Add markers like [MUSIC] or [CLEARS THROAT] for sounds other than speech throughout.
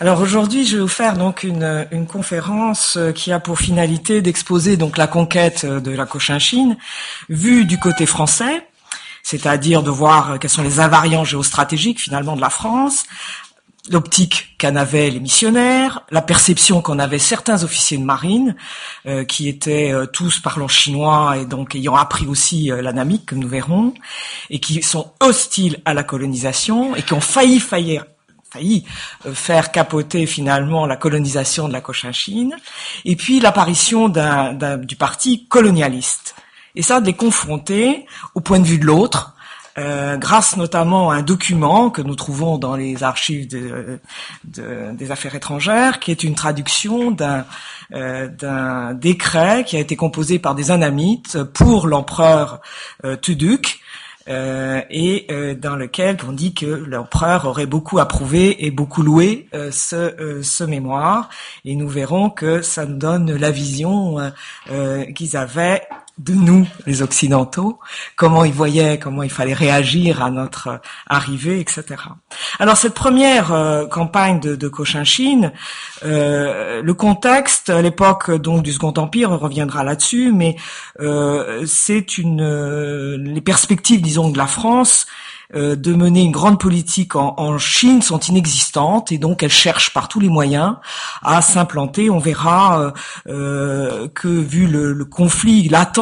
Alors aujourd'hui, je vais vous faire donc une, une, conférence euh, qui a pour finalité d'exposer donc la conquête euh, de la Cochinchine vue du côté français, c'est-à-dire de voir euh, quels sont les invariants géostratégiques finalement de la France, l'optique qu'en avaient les missionnaires, la perception qu'en avaient certains officiers de marine, qui étaient tous parlant chinois et donc ayant appris aussi euh, l'anamique, comme nous verrons, et qui sont hostiles à la colonisation et qui ont failli faillir euh, faire capoter finalement la colonisation de la Cochinchine, et puis l'apparition du parti colonialiste. Et ça, de les confronter au point de vue de l'autre, euh, grâce notamment à un document que nous trouvons dans les archives des affaires étrangères, qui est une traduction d'un euh, décret qui a été composé par des anamites pour l'empereur Tuduk, euh, et euh, dans lequel on dit que l'empereur aurait beaucoup approuvé et beaucoup loué euh, ce, ce mémoire. Et nous verrons que ça nous donne la vision qu'ils avaient de nous, les Occidentaux, comment ils voyaient, comment il fallait réagir à notre arrivée, etc. Alors cette première euh, campagne de, de Cochinchine, euh, le contexte, à l'époque donc du Second Empire, on reviendra là-dessus, mais euh, c'est une les perspectives, disons, de la France euh, de mener une grande politique en, Chine sont inexistantes et donc elle cherche par tous les moyens à s'implanter. On verra euh, euh, que vu le, conflit latent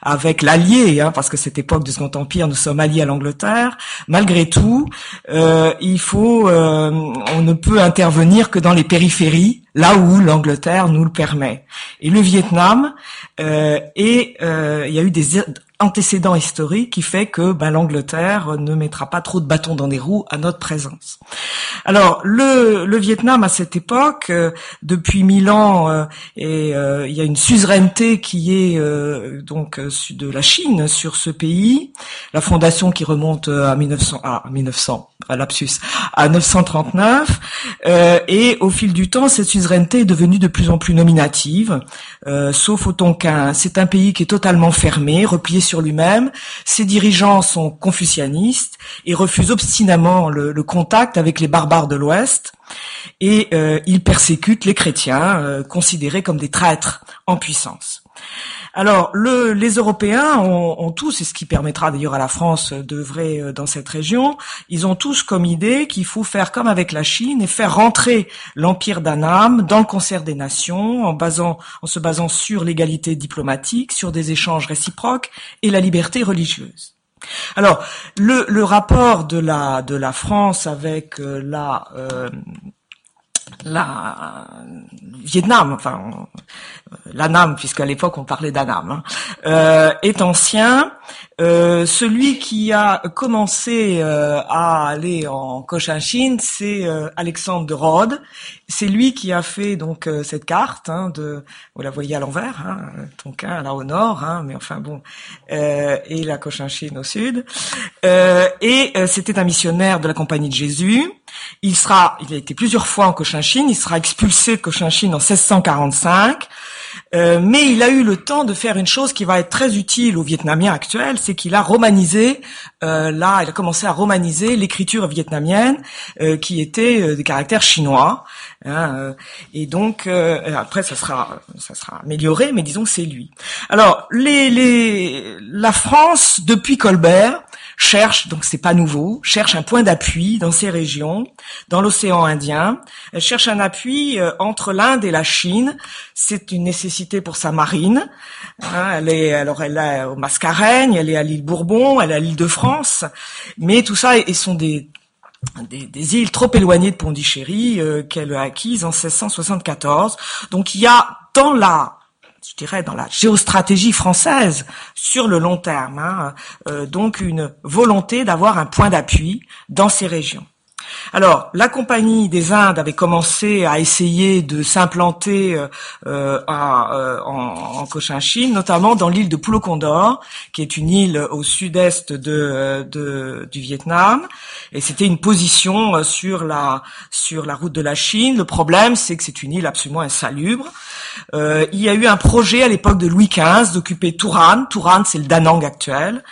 avec l'allié, hein, parce que cette époque du Second Empire, nous sommes alliés à l'Angleterre, malgré tout, il faut, on ne peut intervenir que dans les périphéries, là où l'Angleterre nous le permet. Et le Vietnam, et il y a eu des antécédent historique qui fait que ben, l'Angleterre ne mettra pas trop de bâtons dans les roues à notre présence. Alors le, le Vietnam à cette époque, euh, depuis mille ans, euh, euh, il y a une suzeraineté qui est donc de la Chine sur ce pays. La fondation qui remonte à 1900, à 1900, à lapsus, à 939, et au fil du temps, cette est devenue de plus en plus nominative, sauf au Tonkin. C'est un pays qui est totalement fermé, replié sur lui-même. Ses dirigeants sont confucianistes et refusent obstinément le, contact avec les barbares de l'Ouest. Et euh, ils persécutent les chrétiens, euh, considérés comme des traîtres en puissance. Alors, le, les Européens ont, tous, et ce qui permettra d'ailleurs à la France d'œuvrer euh, dans cette région, ils ont tous comme idée qu'il faut faire comme avec la Chine et faire rentrer l'empire d'Annam dans le concert des nations en, se basant sur l'égalité diplomatique, sur des échanges réciproques et la liberté religieuse. Alors, le, rapport de la, France avec euh. Euh, la Vietnam, enfin l'Anam, puisqu'à l'époque on parlait d'Anam, hein, euh, est ancien. Euh, celui qui a commencé euh, à aller en Cochinchine, c'est Alexandre de Rhodes. C'est lui qui a fait donc cette carte. Hein, de, vous la voyez à l'envers, hein, Tonkin là au nord, hein, mais enfin bon, et la Cochinchine au sud. et c'était un missionnaire de la Compagnie de Jésus. Il sera, il a été plusieurs fois en Cochinchine. Il sera expulsé de Cochinchine en 1645. Euh, mais il a eu le temps de faire une chose qui va être très utile aux Vietnamiens actuels, c'est qu'il a romanisé, euh, là, il a commencé à romaniser l'écriture vietnamienne euh, qui était de caractère chinois. Hein, et donc après, ça sera, ça sera amélioré, mais disons c'est lui. Alors, les, les, la France depuis Colbert cherche, donc c'est pas nouveau, cherche un point d'appui dans ces régions, dans l'océan Indien. Elle cherche un appui euh, entre l'Inde et la Chine. C'est une nécessité pour sa marine. Hein, elle est, alors elle est au Mascareigne, elle est à l'île Bourbon, elle est à l'île de France, mais tout ça, et sont des des, îles trop éloignées de Pondichéry euh, qu'elle a acquises en 1674. Donc il y a dans la je dirais, dans la géostratégie française sur le long terme. Hein, euh, donc une volonté d'avoir un point d'appui dans ces régions. Alors, la Compagnie des Indes avait commencé à essayer de s'implanter euh, euh, euh en, Cochinchine, notamment dans l'île de Pulo Condor, qui est une île au sud-est de, de, du Vietnam, et c'était une position euh, sur la sur la route de la Chine. Le problème, c'est que c'est une île absolument insalubre. Euh, il y a eu un projet à l'époque de Louis XV d'occuper Touran. Touran, c'est le Danang actuel,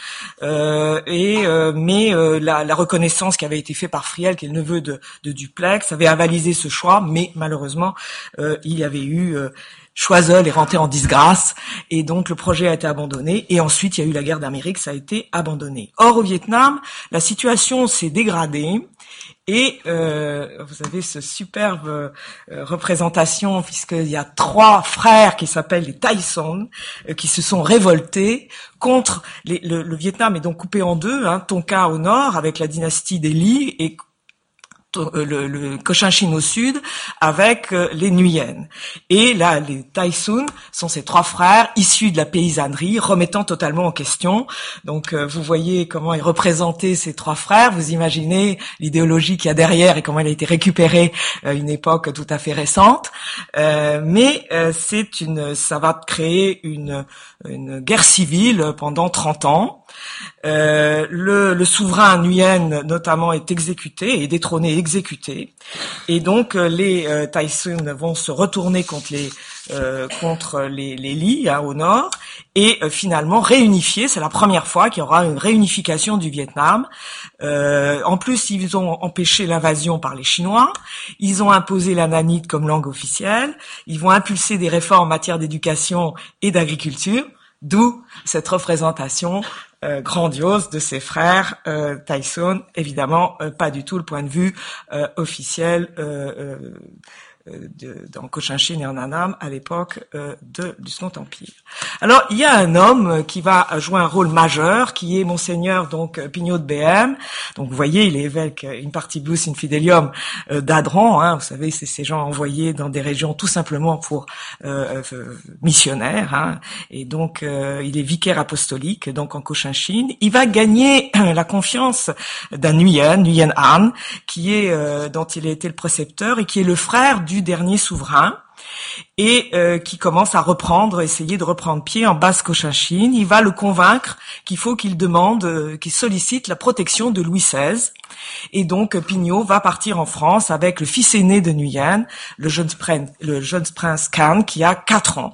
et mais la, la, reconnaissance qui avait été faite par Friel, qui le neveu de, de Duplex, avait avalisé ce choix, mais malheureusement, il y avait eu Choiseul est rentré en disgrâce et donc le projet a été abandonné et ensuite il y a eu la guerre d'Amérique, ça a été abandonné. Or au Vietnam, la situation s'est dégradée et euh, vous avez ce superbe euh, représentation puisqu'il y a trois frères qui s'appellent les Tyson euh, qui se sont révoltés contre les, le, Vietnam est donc coupé en deux, hein, Tonka au nord avec la dynastie des Li et euh, le, le Cochinchine au sud avec euh, les Nuyennes. Et là, les Taisun sont ces trois frères issus de la paysannerie, remettant totalement en question. Donc, euh, vous voyez comment est représenté ces trois frères. Vous imaginez l'idéologie qu'il y a derrière et comment elle a été récupérée à une époque tout à fait récente. mais c'est une, ça va créer une, une guerre civile pendant 30 ans. Euh, le, le, souverain nuyen notamment est exécuté, est détrôné, exécuté, et donc euh, les euh, vont se retourner contre les euh, contre les, les Li hein, au nord et euh, finalement réunifier. C'est la première fois qu'il y aura une réunification du Vietnam. en plus, ils ont empêché l'invasion par les Chinois. Ils ont imposé la nanite comme langue officielle. Ils vont impulser des réformes en matière d'éducation et d'agriculture. D'où cette représentation euh, grandiose de ses frères euh, Tyson, évidemment euh, pas du tout le point de vue euh, officiel de, dans Cochinchine et en Annam à l'époque euh, de, du Second Empire. Alors il y a un homme qui va jouer un rôle majeur, qui est monseigneur donc Pignot de BM. Donc vous voyez, il est évêque une partie Blus Infidelium euh, d'Adran. Hein, vous savez, c'est ces gens envoyés dans des régions tout simplement pour euh, missionnaires. Hein, et donc il est vicaire apostolique donc en Cochinchine. Il va gagner [CLEARS THROAT] la confiance d'un Nguyen, Nguyen Han, qui est dont il a été le précepteur et qui est le frère du dernier souverain et euh, qui commence à reprendre, essayer de reprendre pied en basse Cochinchine. Il va le convaincre qu'il faut qu'il demande, euh, qu'il sollicite la protection de Louis XVI. Et donc Pignot va partir en France avec le fils aîné de Nguyen, le jeune prince, le jeune prince Khan, qui a quatre ans.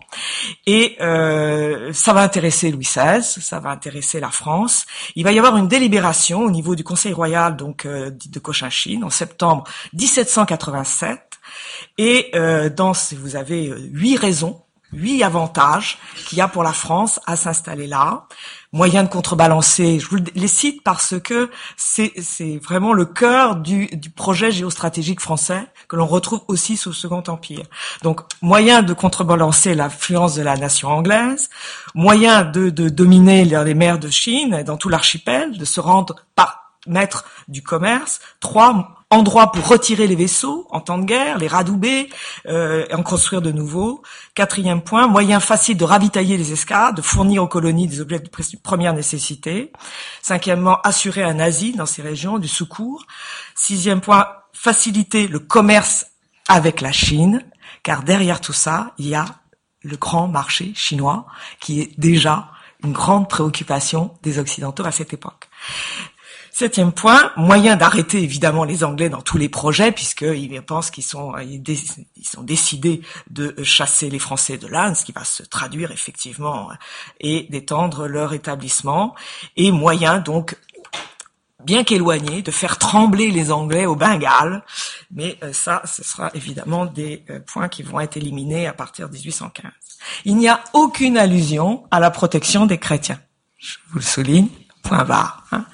Et euh, ça va intéresser Louis XVI, ça va intéresser la France. Il va y avoir une délibération au niveau du Conseil royal donc de Cochinchine en septembre 1787 et euh, dans, vous avez euh, huit raisons, huit avantages qu'il y a pour la France à s'installer là. Moyen de contrebalancer, je vous les cite parce que c'est vraiment le cœur du, du, projet géostratégique français que l'on retrouve aussi sous le Second Empire. Donc, moyen de contrebalancer l'influence de la nation anglaise, moyen de, de dominer les mers de Chine dans tout l'archipel, de se rendre par maître du commerce. Trois, endroit pour retirer les vaisseaux en temps de guerre, les radouber euh, et en construire de nouveaux. Quatrième point, moyen facile de ravitailler les escadres, de fournir aux colonies des objets de première nécessité. Cinquièmement, assurer un asile dans ces régions, du secours. Sixième point, faciliter le commerce avec la Chine, car derrière tout ça, il y a le grand marché chinois qui est déjà une grande préoccupation des Occidentaux à cette époque. Septième point, moyen d'arrêter évidemment les Anglais dans tous les projets, puisqu'ils pensent qu'ils sont, ils, sont décidés de chasser les Français de l'Inde, ce qui va se traduire effectivement et d'étendre leur établissement. Et moyen donc bien qu'éloigné, de faire trembler les Anglais au Bengale. Mais euh, ça, ce sera évidemment des euh, points qui vont être éliminés à partir de 1815. Il n'y a aucune allusion à la protection des chrétiens. Je vous le souligne, Hein.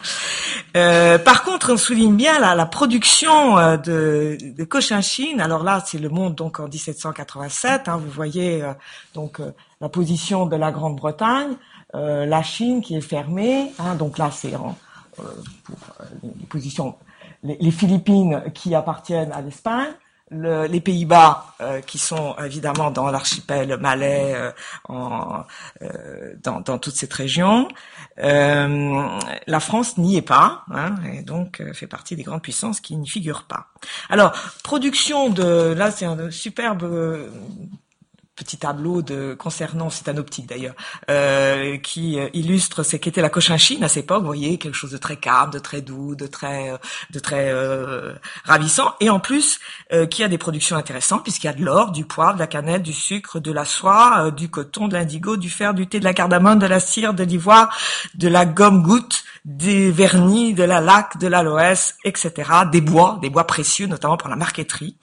Euh, par contre, on souligne bien la, production euh, de, de, Cochinchine. Alors là, c'est le monde donc en 1787. Hein, vous voyez euh, donc la position de la Grande-Bretagne, la Chine qui est fermée. Hein, donc là, c'est les, Philippines qui appartiennent à l'Espagne le, les Pays-Bas, euh, qui sont évidemment dans l'archipel malais, euh, en, euh, dans, dans, toute cette région. la France n'y est pas, hein, et donc fait partie des grandes puissances qui n'y figurent pas. Alors, production de, là c'est un superbe petit tableau de concernant, c'est un optique d'ailleurs, euh, qui euh, illustre ce qu'était la Cochinchine à cette époque. Vous voyez quelque chose de très calme, de très doux, de très, euh, de très euh, ravissant, et en plus qui a des productions intéressantes puisqu'il y a de l'or, du poivre, de la cannelle, du sucre, de la soie, du coton, de l'indigo, du fer, du thé, de la cardamome, de la cire, de l'ivoire, de la gomme goutte, des vernis, de la laque, de l'aloès, etc. Des bois, des bois précieux, notamment pour la marqueterie.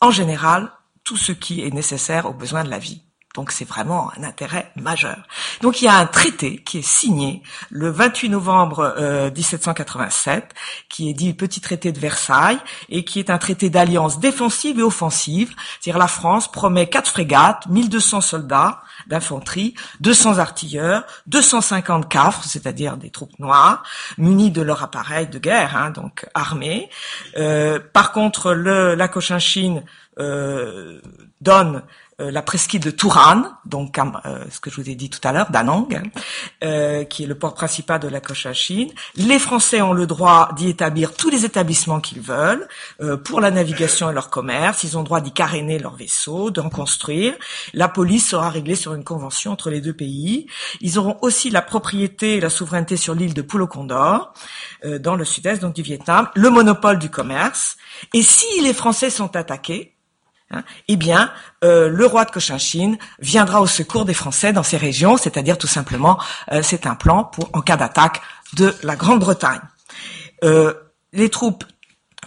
En général, tout ce qui est nécessaire aux besoins de la vie. Donc c'est vraiment un intérêt majeur. Donc il y a un traité qui est signé le 28 novembre 1787, euh, qui est dit petit traité de Versailles, et qui est un traité d'alliance défensive et offensive. C'est-à-dire la France promet quatre frégates, 1200 soldats d'infanterie, 200 artilleurs, 250 cafres, c'est-à-dire des troupes noires, munis de leur appareil de guerre, hein, donc armés. Euh, par contre, le, la Cochinchine euh, donne la presqu'île de Touran, donc euh, ce que je vous ai dit tout à l'heure, Danang, euh, qui est le port principal de la Cochinchine. Les Français ont le droit d'y établir tous les établissements qu'ils veulent pour la navigation et leur commerce. Ils ont le droit d'y caréner leurs vaisseaux, d'en construire. La police sera réglée sur une convention entre les deux pays. Ils auront aussi la propriété et la souveraineté sur l'île de Pulo Condor, dans le sud-est donc du Vietnam, le monopole du commerce. Et si les Français sont attaqués, Hein, eh bien, euh, le roi de Cochinchine viendra au secours des Français dans ces régions, c'est-à-dire tout simplement, euh, c'est un plan pour en cas d'attaque de la Grande-Bretagne. Euh, les troupes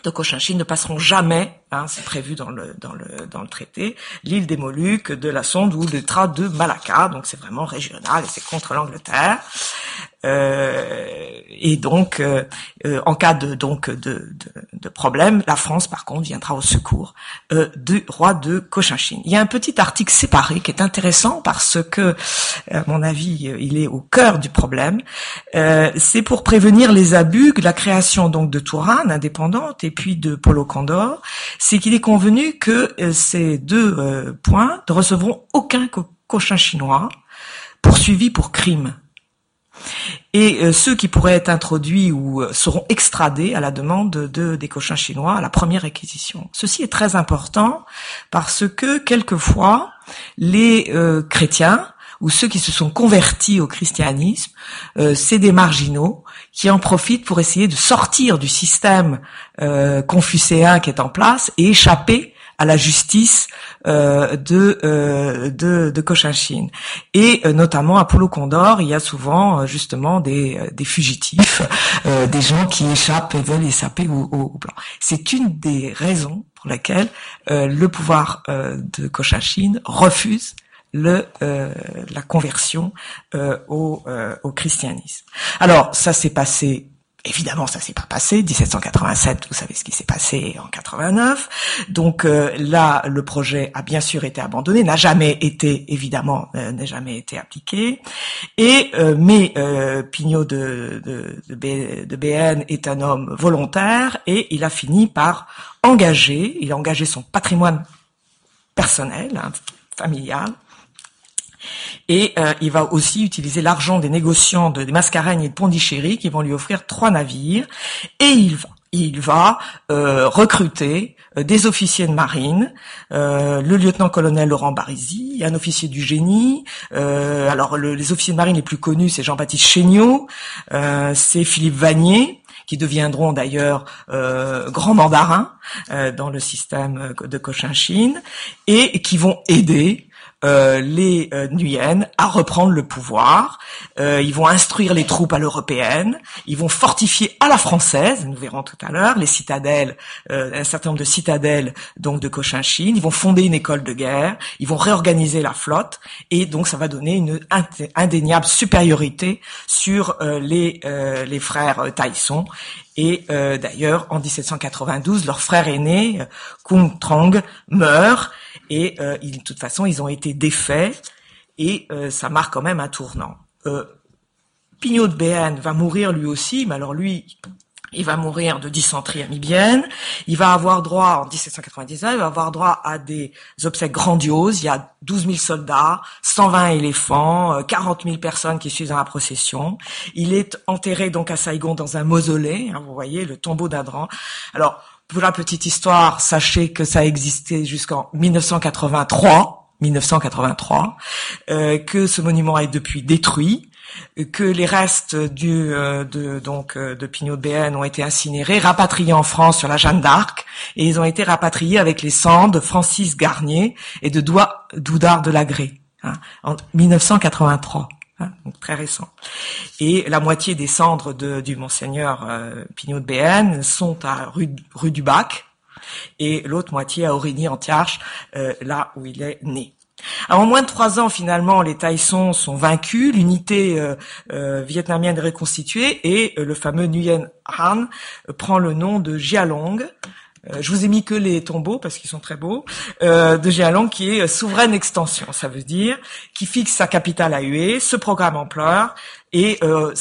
de Cochinchine ne passeront jamais, hein, c'est prévu dans le, dans le, dans le traité, l'île des Moluques, de la Sonde ou le Trat de Malacca, donc c'est vraiment régional et c'est contre l'Angleterre. Euh, et donc, euh, euh, en cas de donc de, de, problème, la France, par contre, viendra au secours du roi de Cochinchine. Il y a un petit article séparé qui est intéressant parce que, à mon avis, il est au cœur du problème. C'est pour prévenir les abus, la création donc de Touraine indépendante et puis de Polo Condor, c'est qu'il est convenu que ces deux points ne recevront aucun cochin chinois poursuivi pour crime. Et euh, ceux qui pourraient être introduits ou euh, seront extradés à la demande de, des cochins chinois à la première réquisition. Ceci est très important parce que quelquefois les euh, chrétiens ou ceux qui se sont convertis au christianisme, c'est des marginaux qui en profitent pour essayer de sortir du système confucéen qui est en place et échapper à la justice euh, de, euh, de, de Cochinchine. Et euh, notamment à Polo Condor, il y a souvent justement des, des fugitifs, des gens qui échappent et veulent échapper au, au, plan. C'est une des raisons pour lesquelles le pouvoir de Cochinchine refuse le, la conversion au, au christianisme. Alors ça s'est passé Évidemment, ça s'est pas passé. 1787, vous savez ce qui s'est passé en 89. Donc euh, là, le projet a bien sûr été abandonné, n'a jamais été, évidemment, euh, n'a jamais été appliqué. Et euh, mais Pignot de, de, de, BN est un homme volontaire et il a fini par engager, il a engagé son patrimoine personnel, hein, familial, et euh, il va aussi utiliser l'argent des négociants de, des Mascareignes et de Pondichéry qui vont lui offrir trois navires. Et il va, il va euh, recruter euh, des officiers de marine, le lieutenant-colonel Laurent Barisi, un officier du génie. alors les officiers de marine les plus connus, c'est Jean-Baptiste Chéniaud, c'est Philippe Vanier qui deviendront d'ailleurs euh, grands mandarins dans le système de Cochinchine et qui vont aider euh, les euh, à reprendre le pouvoir. Euh, ils vont instruire les troupes à l'européenne. Ils vont fortifier à la française. Nous verrons tout à l'heure les citadelles, un certain nombre de citadelles donc de Cochinchine. Ils vont fonder une école de guerre. Ils vont réorganiser la flotte et donc ça va donner une indéniable supériorité sur les les frères Taïson. Et d'ailleurs, en 1792, leur frère aîné, Kung Trong, meurt et euh, de toute façon, ils ont été défaits et euh, ça marque quand même un tournant. Euh, Pignot de Béarn va mourir lui aussi, mais alors lui, il va mourir de dysenterie amibienne. Il va avoir droit, en 1799, il va avoir droit à des obsèques grandioses. Il y a 12 000 soldats, 120 éléphants, 40 000 personnes qui suivent dans la procession. Il est enterré donc à Saigon dans un mausolée. Hein, vous voyez, le tombeau d'Adran. Alors, pour la petite histoire, sachez que ça a existé jusqu'en 1983. 1983, que ce monument est depuis détruit, que les restes du de donc de Pignot de ont été incinérés, rapatriés en France sur la Jeanne d'Arc, et ils ont été rapatriés avec les cendres de Francis Garnier et de Doudard de Lagré hein, en 1983. Hein, donc très récent. Et la moitié des cendres de, du monseigneur euh, Pignot de BN sont à rue, rue du Bac et l'autre moitié à Aurigny-en-Tiarche, euh, là où il est né. en moins de trois ans, finalement, les Taïsons sont vaincus, l'unité euh, euh, vietnamienne est reconstituée et le fameux Nguyen Han prend le nom de Jialong, euh, je vous ai mis que les tombeaux parce qu'ils sont très beaux, euh, de Jialong qui est souveraine extension, ça veut dire qui fixe sa capitale à Hue, ce programme ampleur et euh,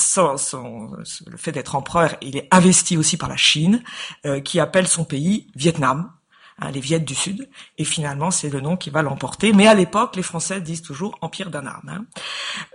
le fait d'être empereur, il est investi aussi par la Chine, euh, qui appelle son pays Vietnam, Hein, les Viettes du Sud, et finalement c'est le nom qui va l'emporter. Mais à l'époque, les Français disent toujours Empire d'Anarme. Hein.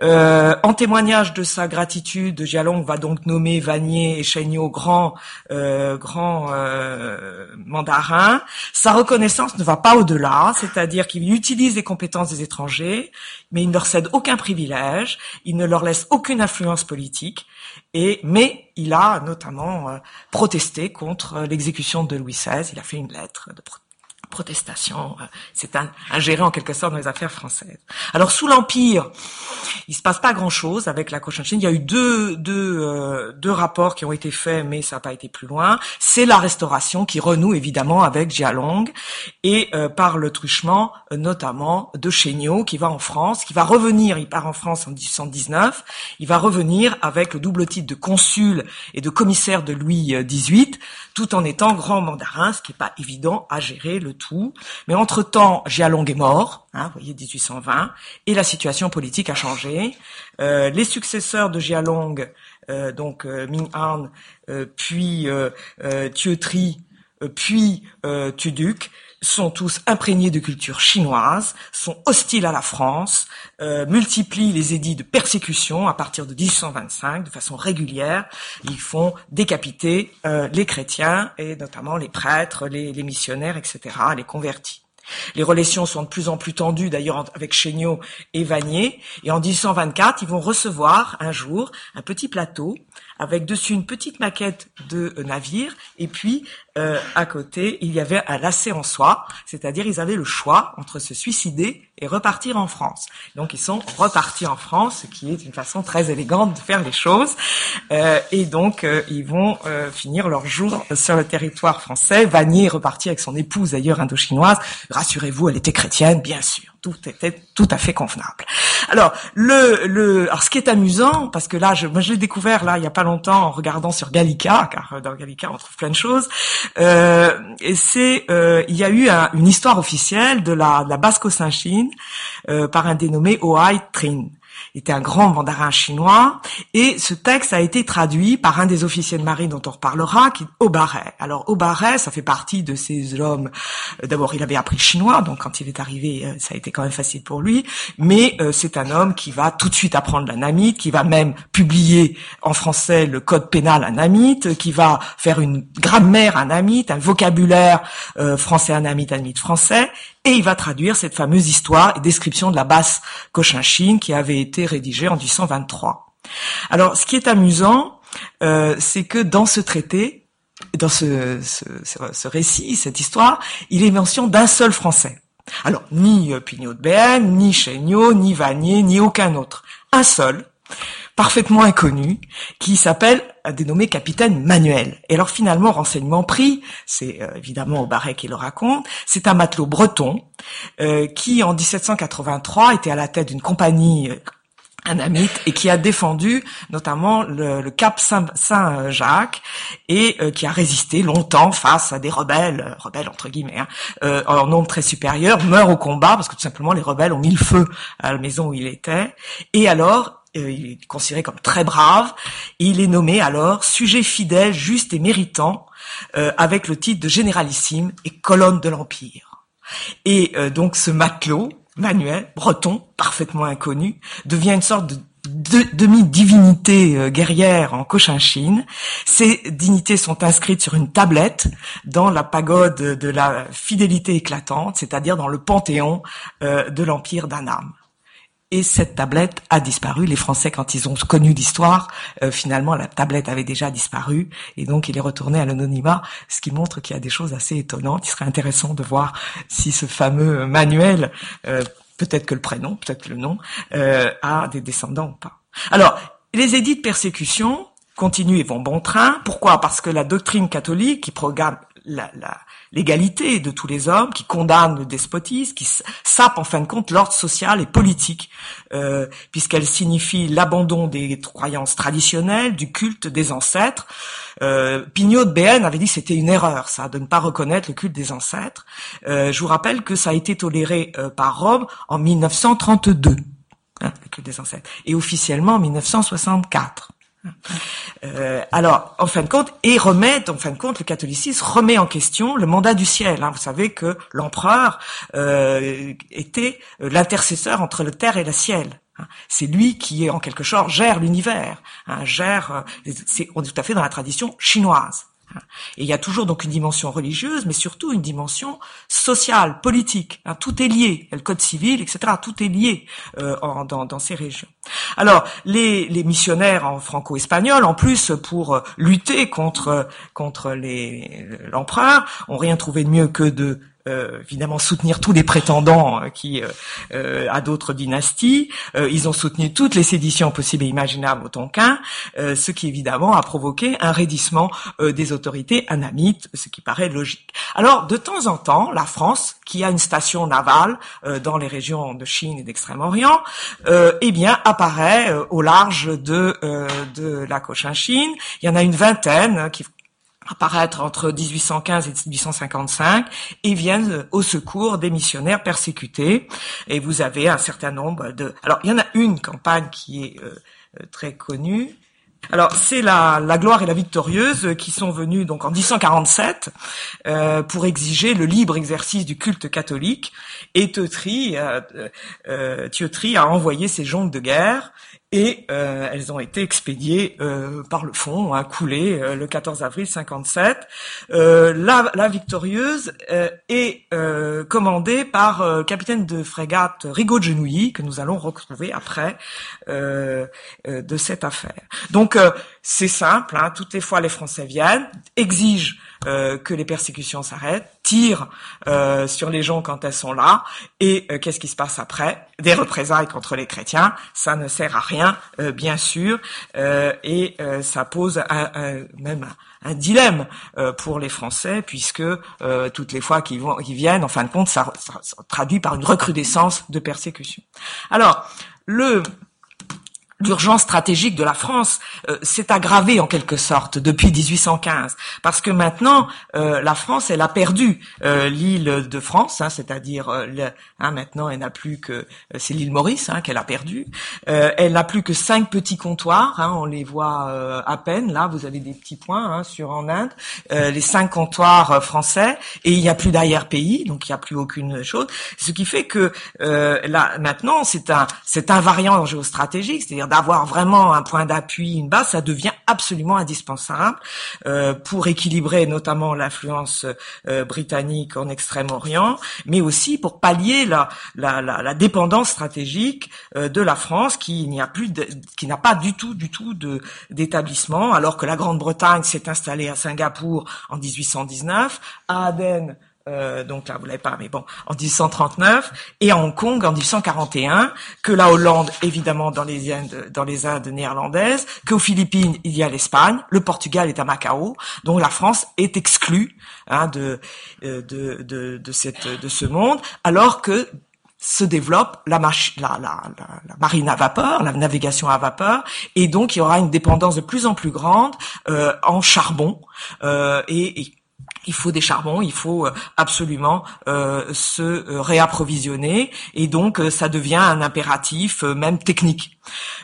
Euh, en témoignage de sa gratitude, Jialong va donc nommer Vanier et Chéniaud grand, euh, grand euh, mandarin. Sa reconnaissance ne va pas au-delà, c'est-à-dire qu'il utilise les compétences des étrangers, mais il ne leur cède aucun privilège, il ne leur laisse aucune influence politique, et mais il a notamment euh, protesté contre euh, l'exécution de Louis XVI. Il a fait une lettre de protestation. Euh, c'est un, un géré en quelque sorte dans les affaires françaises. Alors sous l'Empire, il se passe pas grand-chose avec la Cochinchine. Il y a eu deux, deux, euh, deux rapports qui ont été faits, mais ça n'a pas été plus loin. C'est la Restauration qui renoue évidemment avec Jialong et euh, par le truchement notamment de Chéniaud qui va en France, qui va revenir. Il part en France en 1819. Il va revenir avec le double titre de consul et de commissaire de Louis XVIII, tout en étant grand mandarin, ce qui n'est pas évident à gérer le Mais entre-temps, Jialong est mort, hein, vous voyez, 1820, et la situation politique a changé. Euh, les successeurs de Jialong, euh, donc euh, Ming Han, euh, puis euh, Tri, puis Tuduc, sont tous imprégnés de culture chinoise, sont hostiles à la France, euh, multiplient les édits de persécution à partir de 1825 de façon régulière. Ils font décapiter euh, les chrétiens et notamment les prêtres, les, missionnaires, etc., les convertis. Les relations sont de plus en plus tendues, d'ailleurs avec Chéniaud et Vanier. Et en 1824, ils vont recevoir un jour un petit plateau avec dessus une petite maquette de navire, et puis euh, à côté, il y avait un lacet en soie, c'est-à-dire ils avaient le choix entre se suicider et repartir en France. Donc ils sont repartis en France, ce qui est une façon très élégante de faire les choses, euh, et donc euh, ils vont euh, finir leur jour sur le territoire français. Vanier est reparti avec son épouse d'ailleurs indochinoise. Rassurez-vous, elle était chrétienne, bien sûr tout était tout à fait convenable. Alors le le alors ce qui est amusant parce que là je moi je l'ai découvert là il y a pas longtemps en regardant sur Gallica car euh, dans Gallica on trouve plein de choses euh, et c'est euh, il y a eu une histoire officielle de la de la Basco-Saint-Chine euh, par un dénommé Oai Trin était un grand mandarin chinois, et ce texte a été traduit par un des officiers de marine dont on reparlera, qui est Aubaret. Alors Aubaret, ça fait partie de ces hommes. Euh, d'abord, il avait appris le chinois, donc quand il est arrivé, euh, ça a été quand même facile pour lui. Mais euh, c'est un homme qui va tout de suite apprendre la namite, qui va même publier en français le code pénal anamite, qui va faire une grammaire anamite, un vocabulaire français anamite, anamite français, et il va traduire cette fameuse histoire et description de la basse Cochinchine qui avait été rédigée en 1823. Alors, ce qui est amusant, euh, c'est que dans ce traité, dans ce, récit, cette histoire, il est mention d'un seul Français. Alors, ni Pignot de Béarn, ni Chéniaud, ni Vanier, ni aucun autre. Un seul, parfaitement inconnu qui s'appelle dénommé capitaine Manuel. Et alors finalement, renseignement pris, c'est euh, évidemment Aubaret qui le raconte, c'est un matelot breton euh, qui en 1783 était à la tête d'une compagnie euh, anamite et qui a défendu notamment le, cap Saint-Jacques et qui a résisté longtemps face à des rebelles, rebelles entre guillemets, hein, en nombre très supérieur, meurt au combat parce que tout simplement les rebelles ont mis le feu à la maison où il était. Et alors euh, il est considéré comme très brave, il est nommé alors sujet fidèle, juste et méritant, euh, avec le titre de généralissime et colonne de l'Empire. Et euh, donc ce matelot, Manuel, breton, parfaitement inconnu, devient une sorte de demi-divinités euh, guerrières en Cochinchine. Ces dignités sont inscrites sur une tablette dans la pagode de la fidélité éclatante, c'est-à-dire dans le panthéon de l'empire d'Annam. Et cette tablette a disparu. Les Français, quand ils ont connu l'histoire, euh, finalement, la tablette avait déjà disparu. Et donc, il est retourné à l'anonymat, ce qui montre qu'il y a des choses assez étonnantes. Il serait intéressant de voir si ce fameux manuel, peut-être que le prénom, peut-être que le nom, a des descendants ou pas. Alors, les édits de persécution continuent et vont bon train. Pourquoi? Parce que la doctrine catholique qui programme l'égalité de tous les hommes, qui condamne le despotisme, qui sape en fin de compte l'ordre social et politique, euh, puisqu'elle signifie l'abandon des croyances traditionnelles, du culte des ancêtres. Euh, Pignot de BN avait dit que c'était une erreur, ça, de ne pas reconnaître le culte des ancêtres. Euh, je vous rappelle que ça a été toléré par Rome en 1932 hein, le des ancêtres, et officiellement en 1964. Euh, alors, en fin de compte, et remet, en fin de compte, le catholicisme remet en question le mandat du ciel. Hein. Vous savez que l'empereur euh, était l'intercesseur entre le terre et le ciel. Hein. C'est lui qui, en quelque sorte, gère l'univers, hein, gère. Euh, c'est, on est tout à fait dans la tradition chinoise. Et il y a toujours donc une dimension religieuse, mais surtout une dimension sociale, politique. Hein, tout est lié, le code civil, etc. Tout est lié euh, dans, ces régions. Alors, les, missionnaires en franco-espagnol, en plus, pour euh, lutter contre contre l'empereur, ont rien trouvé de mieux que de euh, évidemment soutenir tous les prétendants euh, qui euh, à d'autres dynasties. ils ont soutenu toutes les séditions possibles et imaginables au Tonkin, ce qui évidemment a provoqué un raidissement des autorités anamites, ce qui paraît logique. Alors de temps en temps, la France, qui a une station navale dans les régions de Chine et d'Extrême-Orient, eh bien apparaît au large de de la Cochinchine. Il y en a une vingtaine qui apparaître entre 1815 et 1855 et viennent au secours des missionnaires persécutés. Et vous avez un certain nombre de... Alors, il y en a une campagne qui est euh, euh, très connue. Alors, c'est la, la, gloire et la victorieuse qui sont venus donc en 1847 euh, pour exiger le libre exercice du culte catholique. Et Teutry, a envoyé ses jonques de guerre et euh, elles ont été expédiées euh, par le fond, hein, coulées euh, le 14 avril 57. La, la, victorieuse est commandée par capitaine de frégate Rigaud Genouilly, que nous allons retrouver après de cette affaire. Donc c'est simple, hein, toutes les fois les Français viennent, exigent euh, que les persécutions s'arrêtent, tirent euh, sur les gens quand elles sont là, et euh, qu'est-ce qui se passe après? Des représailles contre les chrétiens, ça ne sert à rien, bien sûr, et ça pose un, même un dilemme pour les Français puisque toutes les fois qu'ils qu'ils viennent, en fin de compte, ça, ça, ça, traduit par une recrudescence de persécution. Alors le l'urgence stratégique de la France euh, s'est aggravée en quelque sorte depuis 1815 parce que maintenant euh, la France elle a perdu euh, l'île de France hein, c'est-à-dire hein, maintenant elle n'a plus que c'est l'île Maurice hein, qu'elle a perdu. Elle n'a plus que cinq petits comptoirs hein, on les voit à peine là vous avez des petits points hein, sur en Inde les cinq comptoirs français et il n'y a plus d'arrière pays donc il n'y a plus aucune chose. Ce qui fait que là maintenant c'est un c'est un variant géostratégique c'est-à-dire d'avoir vraiment un point d'appui, une base, ça devient absolument indispensable euh, pour équilibrer notamment l'influence euh, britannique en Extrême-Orient, mais aussi pour pallier la, la, dépendance stratégique euh, de la France qui n'y a plus, qui n'a pas du tout, du tout de d'établissement, alors que la Grande-Bretagne s'est installée à Singapour en 1819, à Aden euh, donc là vous l'avez pas, mais bon, en 1839 et à Hong Kong en 1841, que la Hollande évidemment dans les Indes, dans les Indes néerlandaises, qu'aux Philippines il y a l'Espagne, le Portugal est à Macao, donc la France est exclue hein, de, euh, de, de, de, cette, de ce monde, alors que se développe la, la, la, la, marine à vapeur, la navigation à vapeur, et donc il y aura une dépendance de plus en plus grande euh, en charbon euh, et, et il faut des charbons, il faut euh, absolument euh, se euh, réapprovisionner et donc ça devient un impératif même technique.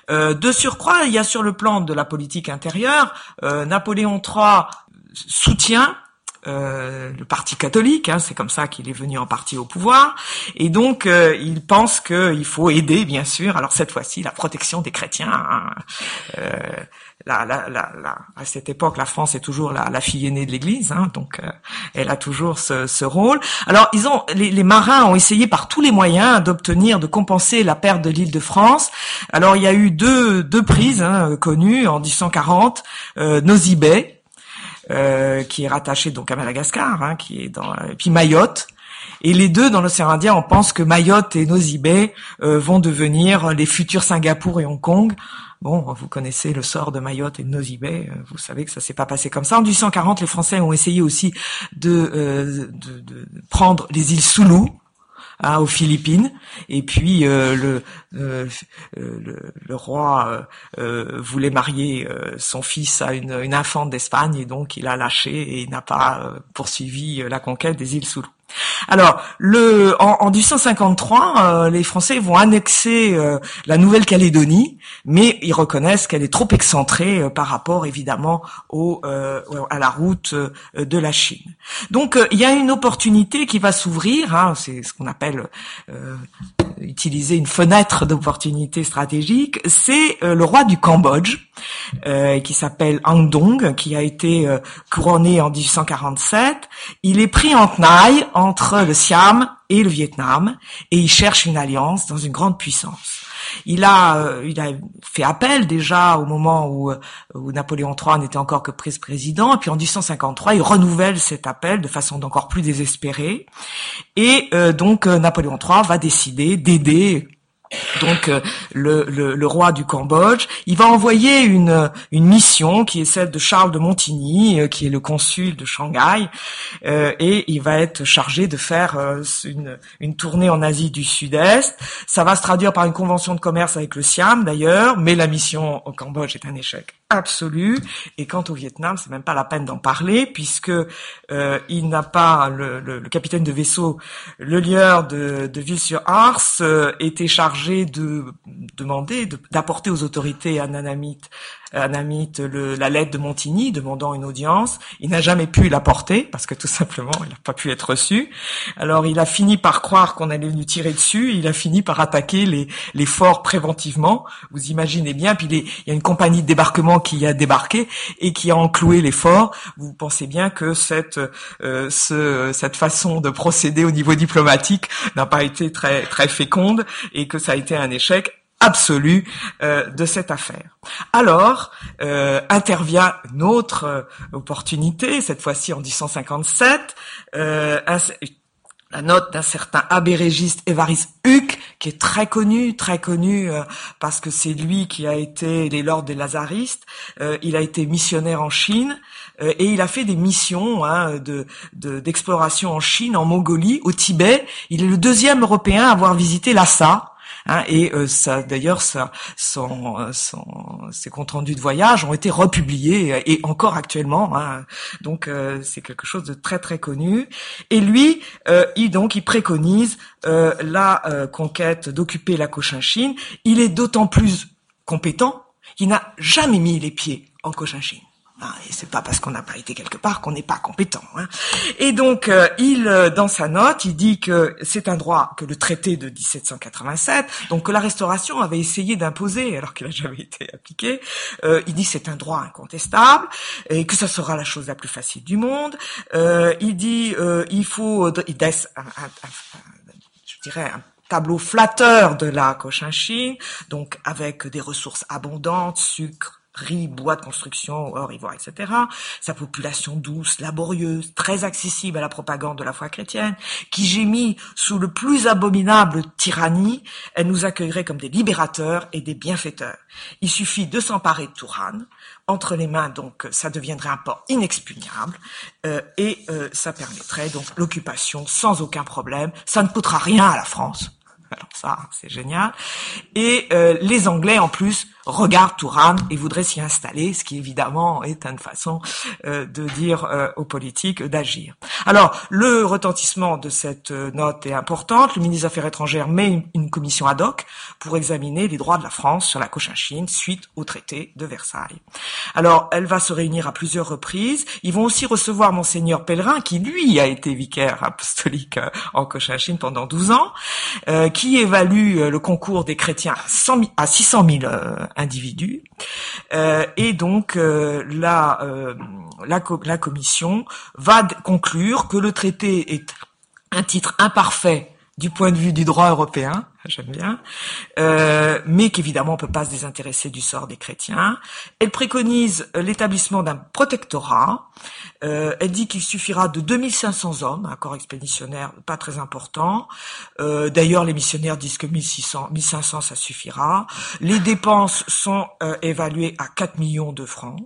de surcroît, il y a sur le plan de la politique intérieure, Napoléon III soutient le parti catholique, hein, c'est comme ça qu'il est venu en partie au pouvoir, et donc il pense qu'il faut aider, bien sûr, alors cette fois-ci, la protection des chrétiens. Hein, la, la, la, à cette époque, la France est toujours la, fille aînée de l'Église, hein, donc euh, elle a toujours ce, ce, rôle. Alors, ils ont, les, les, marins ont essayé par tous les moyens d'obtenir, de compenser la perte de l'île de France. Alors, il y a eu deux, deux prises hein, connues en 1840, euh, Nosy Bay, euh, qui est rattaché donc à Madagascar, hein, qui est dans, et puis Mayotte. Et les deux dans l'océan Indien, on pense que Mayotte et Nosy Bay euh, vont devenir les futurs Singapour et Hong Kong. Bon, vous connaissez le sort de Mayotte et de Nosy Bay, euh, vous savez que ça s'est pas passé comme ça. En 1840, les Français ont essayé aussi de, euh, de, de prendre les îles Sulu, Hein, aux Philippines. Et puis euh, le, euh, le, le, roi euh, voulait marier son fils à une, une infante d'Espagne et donc il a lâché et il n'a pas poursuivi la conquête des îles Sulu. Alors, le, en, en 1853, les Français vont annexer la Nouvelle-Calédonie, mais ils reconnaissent qu'elle est trop excentrée par rapport, évidemment, au, à la route de la Chine. Donc, il y a une opportunité qui va s'ouvrir, hein, c'est ce qu'on appelle euh, utiliser une fenêtre d'opportunité stratégique, c'est euh, le roi du Cambodge, euh, qui s'appelle Ang Dong, qui a été couronné en 1847. Il est pris en tenaille entre le Siam et le Vietnam, et il cherche une alliance dans une grande puissance. Il a, euh, il a fait appel déjà au moment où, euh, Napoléon III n'était encore que président, et puis en 1853, il renouvelle cet appel de façon encore plus désespérée, et euh, donc Napoléon III va décider d'aider donc euh, le, roi du Cambodge, il va envoyer une, une mission qui est celle de Charles de Montigny, euh, qui est le consul de Shanghai, euh, et il va être chargé de faire une, une tournée en Asie du Sud-Est. Ça va se traduire par une convention de commerce avec le Siam d'ailleurs, mais la mission au Cambodge est un échec absolu. Et quant au Vietnam, c'est même pas la peine d'en parler puisque euh, il n'a pas le, capitaine de vaisseau, le lieur de, de Ville-sur-Ars, euh, était chargé de demander, d'apporter aux autorités ananamites Anamite le, la lettre de Montigny demandant une audience. Il n'a jamais pu la porter parce que tout simplement il n'a pas pu être reçu. Alors il a fini par croire qu'on allait lui tirer dessus. Il a fini par attaquer les, forts préventivement. Vous imaginez bien. Puis il, y a une compagnie de débarquement qui a débarqué et qui a encloué les forts. Vous pensez bien que cette euh, ce, cette façon de procéder au niveau diplomatique n'a pas été très très féconde et que ça a été un échec absolue euh, de cette affaire. Alors euh, intervient une autre euh, opportunité, cette fois-ci en 1857, la note d'un certain abbé-régiste Évariste Huck, qui est très connu, très connu parce que c'est lui qui a été les lords des Lazaristes. il a été missionnaire en Chine et il a fait des missions hein, de d'exploration en Chine, en Mongolie, au Tibet. Il est le deuxième Européen à avoir visité Lhasa. Hein, et euh, ça, d'ailleurs, ça, son, euh, son, ses comptes rendus de voyage ont été republiés euh, et encore actuellement. Hein, donc c'est quelque chose de très très connu. Et lui, il donc il préconise la conquête d'occuper la Cochinchine. Il est d'autant plus compétent qu'il n'a jamais mis les pieds en Cochinchine. Ah, et c'est pas parce qu'on n'a pas été quelque part qu'on n'est pas compétent. Hein. Et donc, euh, il, euh, dans sa note, il dit que c'est un droit que le traité de 1787, donc que la Restauration avait essayé d'imposer, alors qu'il n'a jamais été appliqué. Euh, il dit c'est un droit incontestable et que ça sera la chose la plus facile du monde. il dit il faut, il laisse, je dirais, un tableau flatteur de la Cochinchine, donc avec des ressources abondantes, sucre, riz, bois de construction, or, ivoire, etc. Sa population douce, laborieuse, très accessible à la propagande de la foi chrétienne, qui gémit sous le plus abominable tyrannie, elle nous accueillerait comme des libérateurs et des bienfaiteurs. Il suffit de s'emparer de Touran, entre les mains, donc ça deviendrait un port inexpugnable, euh, et euh, ça permettrait donc l'occupation sans aucun problème. Ça ne coûtera rien à la France Alors ça, c'est génial. Et euh, les Anglais, en plus, regardent Touran et voudraient s'y installer, ce qui évidemment est une façon euh, de dire euh, aux politiques d'agir. Alors, le retentissement de cette note est importante. Le ministre des Affaires étrangères met une, commission ad hoc pour examiner les droits de la France sur la Cochinchine suite au traité de Versailles. Alors, elle va se réunir à plusieurs reprises. Ils vont aussi recevoir Monseigneur Pèlerin, qui lui a été vicaire apostolique en Cochinchine pendant 12 ans, qui évalue euh, le concours des chrétiens à, 100 à 600 000 euh, individus. Euh, et donc la, la, la commission va conclure que le traité est un titre imparfait du point de vue du droit européen, j'aime bien, euh, mais qu'évidemment on peut pas se désintéresser du sort des chrétiens. Elle préconise l'établissement d'un protectorat. Euh, elle dit qu'il suffira de 2500 hommes, un corps expéditionnaire pas très important. Euh, D'ailleurs, les missionnaires disent que 1600, 1500 ça suffira. Les dépenses sont euh, évaluées à 4 millions de francs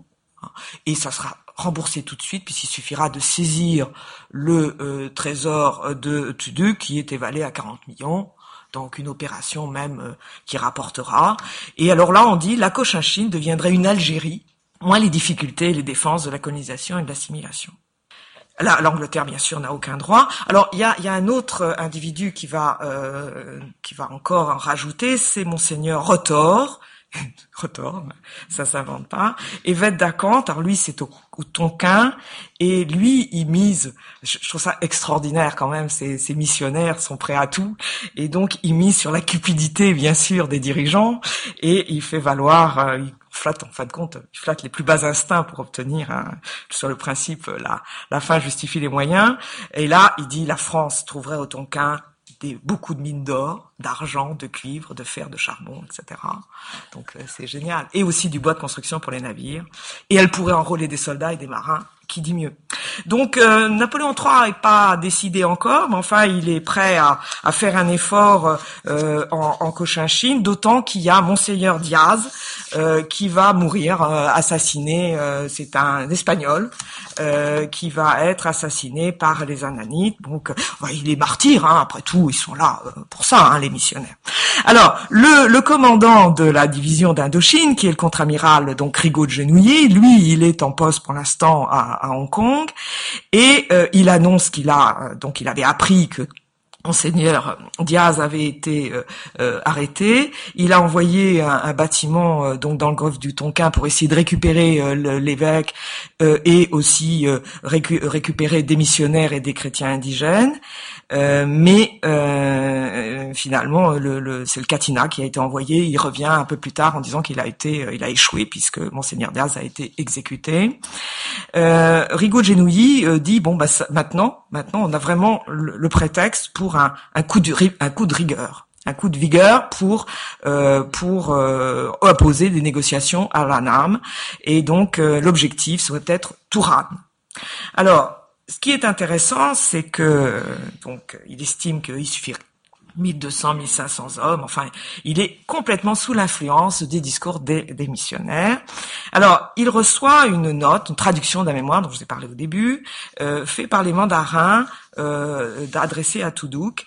et ça sera remboursé tout de suite puisqu'il suffira de saisir le euh, trésor de Tudu qui est évalué à 40 millions. Donc une opération même euh, qui rapportera. Et alors là, on dit la Cochinchine deviendrait une Algérie, moins les difficultés, les défenses de la colonisation et de l'assimilation. Là, l'Angleterre, bien sûr, n'a aucun droit. Alors, il y a, y a, un autre individu qui va, euh, qui va encore en rajouter, c'est Monseigneur Rotor, [LAUGHS] Retour, ça s'invente pas. Évêque d'Acante, alors lui c'est au, Tonkin, et lui il mise, je, trouve ça extraordinaire quand même, ces, missionnaires sont prêts à tout, et donc il mise sur la cupidité bien sûr des dirigeants, et il fait valoir, euh, il flatte en fin de compte, il flatte les plus bas instincts pour obtenir sur le principe la, la fin justifie les moyens, et là il dit la France trouverait au Tonkin beaucoup de mines d'or, d'argent, de cuivre, de fer, de charbon, etc. Donc euh, c'est génial. Et aussi du bois de construction pour les navires. Et elle pourrait enrôler des soldats et des marins qui dit mieux. Donc euh, Napoléon III n'est pas décidé encore, mais enfin il est prêt à, faire un effort euh, en, en, Cochinchine, d'autant qu'il y a Monseigneur Diaz euh, qui va mourir assassiné. C'est un Espagnol qui va être assassiné par les Ananites. Donc il est martyr, hein, après tout, ils sont là pour ça, hein, les missionnaires. Alors le, commandant de la division d'Indochine, qui est le contre-amiral donc Rigaud de Genouillet, lui il est en poste pour l'instant à à Hong Kong, et euh, il annonce qu'il a, euh, donc il avait appris que Monseigneur Diaz avait été euh, arrêté. Il a envoyé un, bâtiment donc dans le golfe du Tonkin pour essayer de récupérer l'évêque et aussi récupérer des missionnaires et des chrétiens indigènes. Euh, mais euh, finalement, le, le, c'est le Katina qui a été envoyé. Il revient un peu plus tard en disant qu'il a été, euh, il a échoué puisque Monseigneur Diaz a été exécuté. Euh, Rigaud Genouilly dit bon bah maintenant, maintenant on a vraiment le, prétexte pour un, un, coup de un coup de rigueur un coup de vigueur pour euh, pour euh, opposer des négociations à la NAM et donc l'objectif serait peut-être Touran. Alors ce qui est intéressant, c'est que donc il estime qu'il suffit 1200, 1500 hommes. Enfin, il est complètement sous l'influence des discours des, missionnaires. Alors, il reçoit une note, une traduction d'un mémoire dont je vous ai parlé au début, euh, fait par les mandarins, euh, à Toudouk.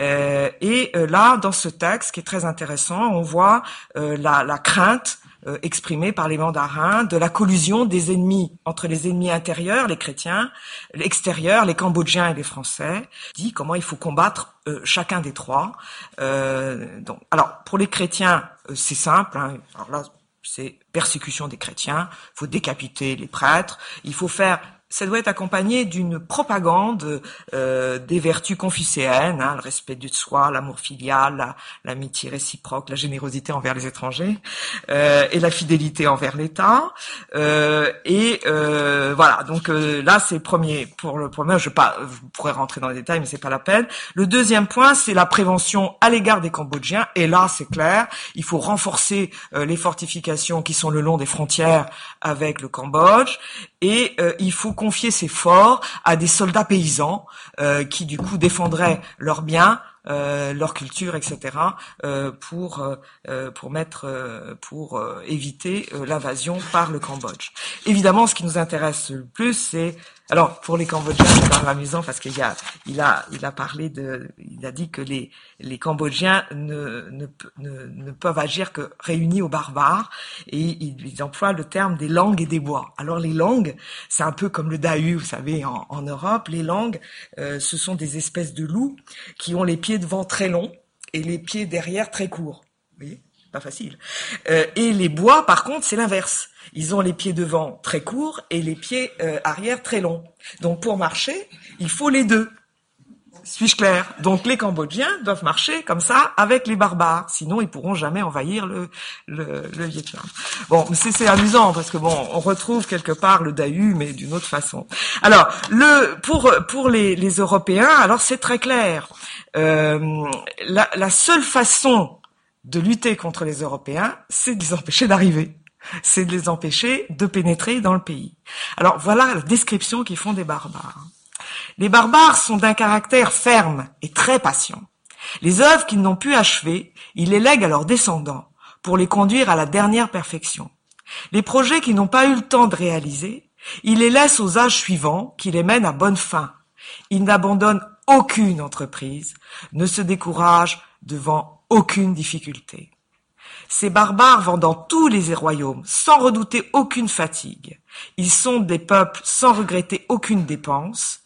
Euh, et euh, là, dans ce texte, qui est très intéressant, on voit euh, la, la crainte euh, par les mandarins de la collusion des ennemis entre les ennemis intérieurs, les chrétiens, l'extérieur, les Cambodgiens et les Français, dit comment il faut combattre euh, chacun des trois. Euh, donc, alors pour les chrétiens, c'est simple. Hein, alors là, c'est persécution des chrétiens. Il faut décapiter les prêtres. Il faut faire ça doit être accompagné d'une propagande euh, des vertus confucéennes, hein, le respect du soi, l'amour filial, l'amitié réciproque, la générosité envers les étrangers euh, et la fidélité envers l'État. Euh, et euh, voilà, donc euh, là c'est premier pour le premier. Je pas, vous pourrez rentrer dans les détails, mais c'est pas la peine. Le deuxième point, c'est la prévention à l'égard des Cambodgiens. Et là, c'est clair, il faut renforcer euh, les fortifications qui sont le long des frontières avec le Cambodge et il faut confier ces forts à des soldats paysans euh, qui du coup défendraient leurs biens, euh, leur culture, etc. Euh, pour pour mettre pour éviter l'invasion par le Cambodge. Évidemment, ce qui nous intéresse le plus, c'est Alors pour les Cambodgiens, c'est quand même amusant parce qu'il a, il a, il a parlé de, il a dit que les les Cambodgiens ne ne, ne, peuvent agir que réunis aux barbares et ils, emploient le terme des langues et des bois. Alors les langues, c'est un peu comme le Dahu, vous savez, en, Europe, les langues, euh, ce sont des espèces de loups qui ont les pieds devant très longs et les pieds derrière très courts. Vous pas facile. Euh, et les bois, par contre, c'est l'inverse. Ils ont les pieds devant très courts et les pieds euh, arrière très longs. Donc pour marcher, il faut les deux. Suis-je clair? Donc les Cambodgiens doivent marcher comme ça avec les barbares, sinon ils pourront jamais envahir le, le, le Vietnam. Bon, c'est amusant parce que bon, on retrouve quelque part le Dahu, mais d'une autre façon. Alors le pour pour les, les Européens, alors c'est très clair. Euh, la, la seule façon de lutter contre les Européens, c'est de les empêcher d'arriver. C'est de les empêcher de pénétrer dans le pays. Alors voilà la description qu'ils font des barbares. Les barbares sont d'un caractère ferme et très patient. Les œuvres qu'ils n'ont pu achever, ils les lèguent à leurs descendants pour les conduire à la dernière perfection. Les projets qu'ils n'ont pas eu le temps de réaliser, ils les laissent aux âges suivants qui les mènent à bonne fin. Ils n'abandonnent aucune entreprise, ne se découragent devant aucune difficulté. Ces barbares vont dans tous les royaumes sans redouter aucune fatigue. Ils sont des peuples sans regretter aucune dépense.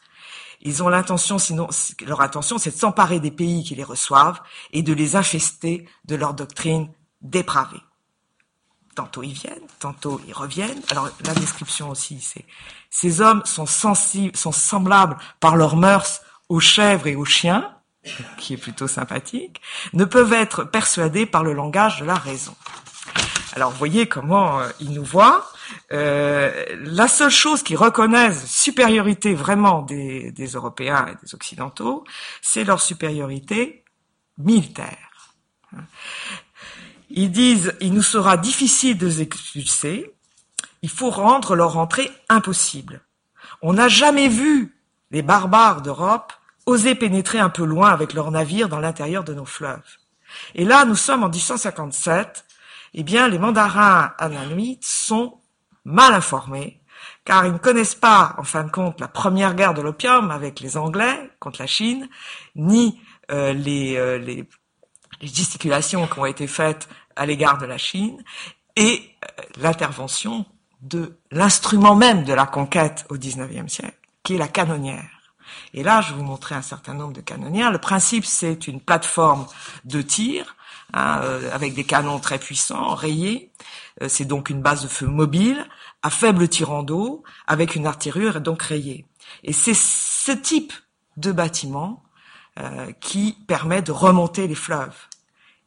Ils ont l'intention, sinon, leur intention, c'est de s'emparer des pays qui les reçoivent et de les infester de leur doctrine dépravée. Tantôt ils viennent, tantôt ils reviennent. Alors la description aussi, c'est ces hommes sont sensibles, sont semblables par leurs mœurs aux chèvres et aux chiens [LAUGHS] qui est plutôt sympathique, ne peuvent être persuadés par le langage de la raison. Alors, voyez comment euh, ils nous voient. Euh, la seule chose qu'ils reconnaissent supériorité vraiment des, des Européens et des Occidentaux, c'est leur supériorité militaire. Ils disent, il nous sera difficile de les expulser, il faut rendre leur entrée impossible. On n'a jamais vu les barbares d'Europe oser pénétrer un peu loin avec leurs navires dans l'intérieur de nos fleuves. Et là, nous sommes en 1857. Eh bien, les mandarins anamites sont mal informés, car ils ne connaissent pas, en fin de compte, la première guerre de l'opium avec les Anglais contre la Chine, ni euh, les, euh, gesticulations qui ont été faites à l'égard de la Chine, et euh, l'intervention de l'instrument même de la conquête au XIXe siècle, qui est la canonnière. Et là, je vais vous montrer un certain nombre de canonnières. Le principe, c'est une plateforme de tir hein, euh, avec des canons très puissants, rayés. Euh, c'est donc une base de feu mobile, à faible tirant d'eau, avec une artillerie donc rayée. Et c'est ce type de bâtiment euh, qui permet de remonter les fleuves.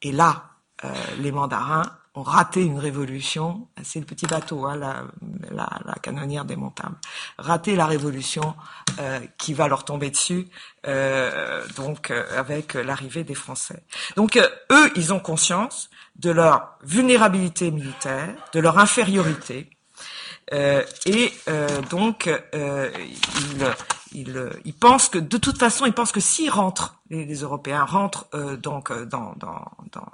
Et là, les mandarins ont raté une révolution. C'est le petit bateau, hein, la, la, la, canonnière démontable. Raté la révolution euh, qui va leur tomber dessus, euh, donc euh, avec l'arrivée des Français. Donc eux, ils ont conscience de leur vulnérabilité militaire, de leur infériorité, et donc ils, ils, ils, pensent que de toute façon, ils pensent que s'ils rentrent, les, Européens rentrent donc dans, dans, dans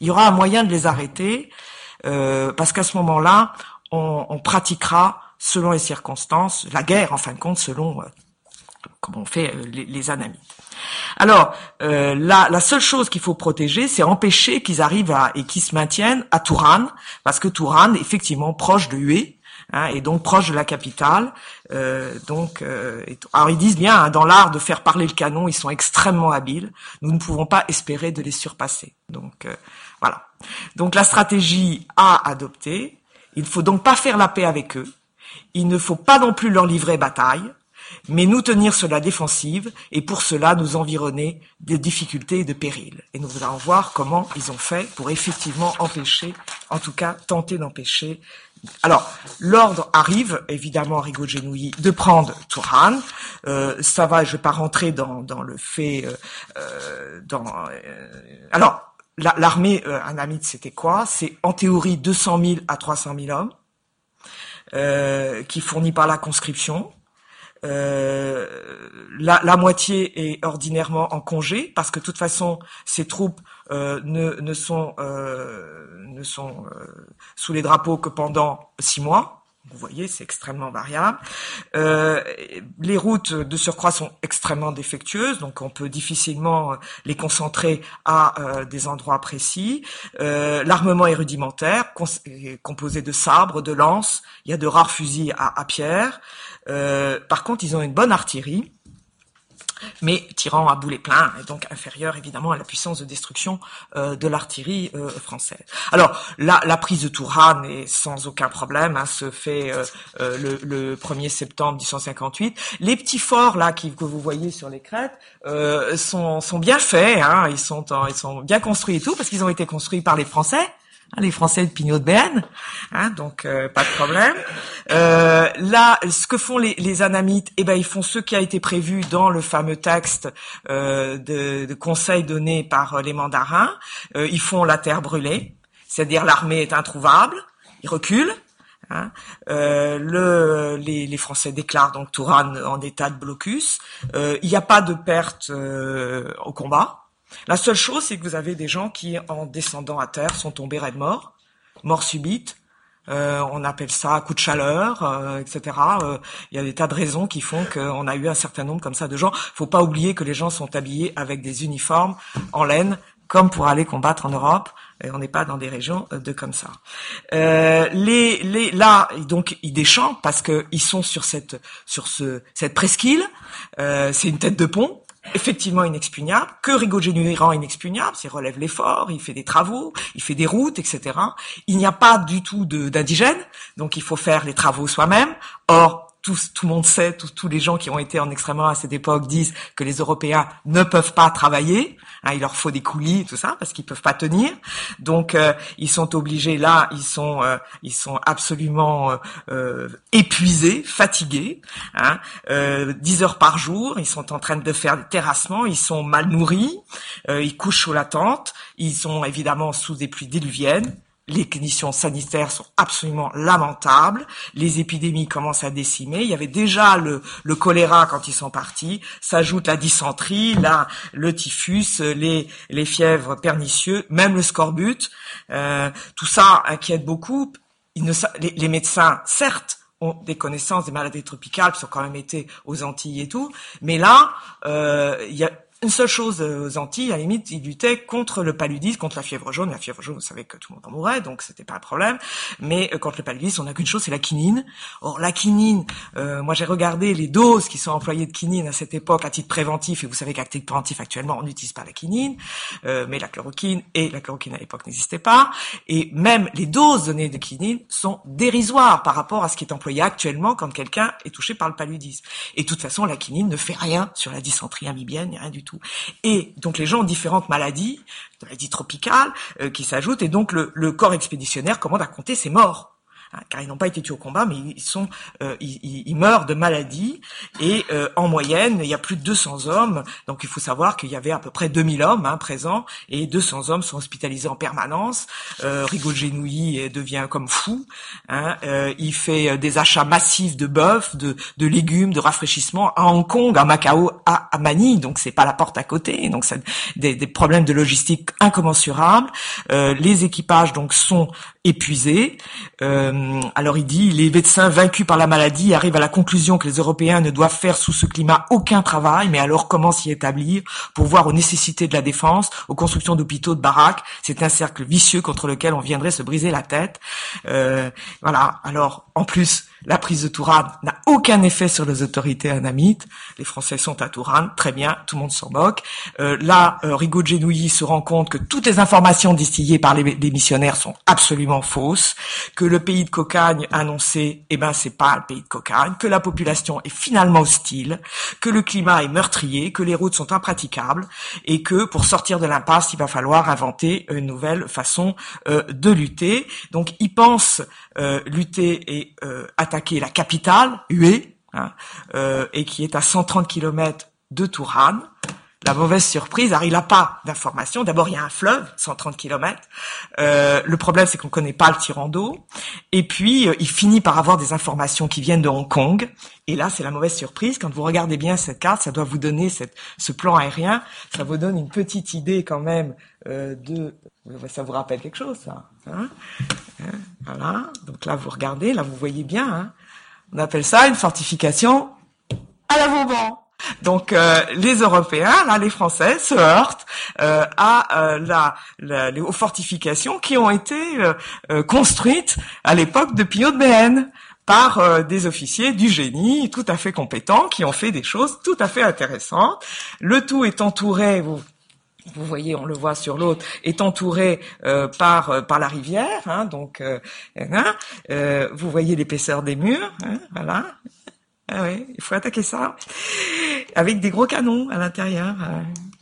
il y aura un moyen de les arrêter, euh, parce qu'à ce moment-là, on, on, pratiquera, selon les circonstances, la guerre, en fin de compte, selon euh, comme on fait euh, les, les anamites. Alors, euh, la, la, seule chose qu'il faut protéger, c'est empêcher qu'ils arrivent à, et qu'ils se maintiennent à Touran, parce que Touran, effectivement, proche de Hué, hein, et donc proche de la capitale. Euh, donc, euh, alors ils disent bien, hein, dans l'art de faire parler le canon, ils sont extrêmement habiles. Nous ne pouvons pas espérer de les surpasser. Donc, euh, voilà. Donc la stratégie à adopter, il ne faut donc pas faire la paix avec eux. Il ne faut pas non plus leur livrer bataille, mais nous tenir sur la défensive et pour cela nous environner de difficultés et de périls. Et nous allons voir comment ils ont fait pour effectivement empêcher, en tout cas tenter d'empêcher. Alors, l'ordre arrive, évidemment, à Rigaud de prendre Touran. Euh, ça va, je vais pas rentrer dans, le fait... Euh, euh dans, euh, alors, l'armée euh, anamite, c'était quoi? C'est en théorie 200 000 à 300 000 hommes, qui fournit par la conscription. La, la, moitié est ordinairement en congé parce que de toute façon ces troupes ne, ne, sont, euh, euh, sous les drapeaux que pendant six mois. vous voyez, c'est extrêmement variable. Euh, les routes de surcroît sont extrêmement défectueuses, donc on peut difficilement les concentrer à euh, des endroits précis. Euh, l'armement est rudimentaire, composé de sabres, de lances. Il y a de rares fusils à pierre. par contre, ils ont une bonne artillerie mais tirant à boulet plein et donc inférieur évidemment à la puissance de destruction euh, de l'artillerie euh, française. Alors la, la, prise de Tourane est sans aucun problème, hein, se fait euh, le, le, 1er septembre 1858. Les petits forts là qui, que vous voyez sur les crêtes sont, sont bien faits, hein, ils sont ils sont bien construits et tout parce qu'ils ont été construits par les Français. Hein, les Français de Pignot de Béarn, hein, donc euh, pas de problème. Euh, là, ce que font les, les, anamites, eh ben ils font ce qui a été prévu dans le fameux texte euh, de, de, conseil donné par les mandarins. ils font la terre brûlée, c'est-à-dire l'armée est introuvable, ils reculent. Hein. le, les, les, Français déclarent donc Touraine en état de blocus. Il n'y a pas de perte au combat. La seule chose, c'est que vous avez des gens qui, en descendant à terre, sont tombés raides morts, mort subite. Euh, on appelle ça coup de chaleur, euh, etc. Euh, il y a des tas de raisons qui font qu'on a eu un certain nombre comme ça de gens. Faut pas oublier que les gens sont habillés avec des uniformes en laine, comme pour aller combattre en Europe. Et on n'est pas dans des régions de comme ça. les, les, là, donc, ils déchantent parce qu'ils sont sur cette, sur ce, cette presqu'île. c'est une tête de pont effectivement inexpugnable, que Rigaud-Genuy rend inexpugnable, il relève l'effort, il fait des travaux, il fait des routes, etc. Il n'y a pas du tout d'indigènes, donc il faut faire les travaux soi-même. Or, tout, tout le monde sait, tous les gens qui ont été en extrême à cette époque disent que les Européens ne peuvent pas travailler. Hein, il leur faut des coulis, tout ça, parce qu'ils peuvent pas tenir. Donc euh, ils sont obligés là, ils sont euh, ils sont absolument euh, épuisés, fatigués. Hein, 10 heures par jour, ils sont en train de faire des terrassements, ils sont mal nourris, ils couchent sous la tente, ils sont évidemment sous des pluies diluviennes les conditions sanitaires sont absolument lamentables, les épidémies commencent à décimer, il y avait déjà le, le choléra quand ils sont partis, s'ajoute la dysenterie, la, le typhus, les, les fièvres pernicieuses, même le scorbut, euh, tout ça inquiète beaucoup. les, les médecins, certes, ont des connaissances des maladies tropicales, qui ont quand même été aux Antilles et tout, mais là, euh, il y a une seule chose euh, aux Antilles, à la limite, ils luttaient contre le paludisme, contre la fièvre jaune. La fièvre jaune, vous savez que tout le monde en mourait, donc c'était pas un problème. Mais euh, contre le paludisme, on n'a qu'une chose, c'est la quinine. Or, la quinine, euh, moi j'ai regardé les doses qui sont employées de quinine à cette époque à titre préventif, et vous savez qu'à titre préventif actuellement, on n'utilise pas la quinine, mais la chloroquine et la chloroquine à l'époque n'existait pas. Et même les doses données de quinine sont dérisoires par rapport à ce qui est employé actuellement quand quelqu'un est touché par le paludisme. Et de toute façon, la quinine ne fait rien sur la dysenterie amibienne, rien du tout. Et donc les gens ont différentes maladies, maladies tropicales euh, qui s'ajoutent, et donc le, le corps expéditionnaire commande à compter ses morts. Car ils n'ont pas été tués au combat, mais ils sont, euh, ils, meurent de maladie. Et euh, en moyenne, il y a plus de 200 hommes. Donc il faut savoir qu'il y avait à peu près 2000 hommes hein, présents, et 200 hommes sont hospitalisés en permanence. Euh, Rigaud Genouilly devient comme fou. Hein, euh, il fait des achats massifs de bœuf, de, légumes, de rafraîchissement à Hong Kong, à Macao, à, à Manille. Donc c'est pas la porte à côté. Donc c'est des, des, problèmes de logistique incommensurables. les équipages donc sont épuisés. Euh, alors il dit, les médecins vaincus par la maladie arrivent à la conclusion que les Européens ne doivent faire sous ce climat aucun travail, mais alors comment s'y établir pour voir aux nécessités de la défense, aux constructions d'hôpitaux, de baraques? C'est un cercle vicieux contre lequel on viendrait se briser la tête. Euh, voilà. Alors en plus, la prise de Tourane n'a aucun effet sur les autorités anamites. Les Français sont à Tourane, très bien, tout le monde s'en moque. Euh, là, euh, Rigaud Genouilly se rend compte que toutes les informations distillées par les, missionnaires sont absolument fausses, que le pays de Cocagne annoncé, eh ben c'est pas le pays de Cocagne, que la population est finalement hostile, que le climat est meurtrier, que les routes sont impraticables, et que pour sortir de l'impasse, il va falloir inventer une nouvelle façon euh, de lutter. Donc, il pense lutter et euh, attaquer la capitale, Hué, hein, euh, et qui est à 130 km de Tourane. La mauvaise surprise, alors il n'a pas d'informations. D'abord, il y a un fleuve, 130 km. le problème, c'est qu'on ne connaît pas le tirant d'eau. Et puis, il finit par avoir des informations qui viennent de Hong Kong. Et là, c'est la mauvaise surprise. Quand vous regardez bien cette carte, ça doit vous donner cette, ce plan aérien. Ça vous donne une petite idée quand même de... Ça vous rappelle quelque chose, ça hein Hein, voilà. Donc là, vous regardez, là, vous voyez bien. Hein. On appelle ça une fortification à la Vauban. Donc euh, les Européens, là les Français, se heurtent euh, à euh, la, la, aux fortifications qui ont été construites à l'époque de Pio de Béhène par des officiers du génie tout à fait compétents qui ont fait des choses tout à fait intéressantes. Le tout est entouré, vous, vous voyez, on le voit sur l'autre, est entouré par par la rivière, hein, donc hein, vous voyez l'épaisseur des murs, hein, voilà, ah oui, il faut attaquer ça avec des gros canons à l'intérieur.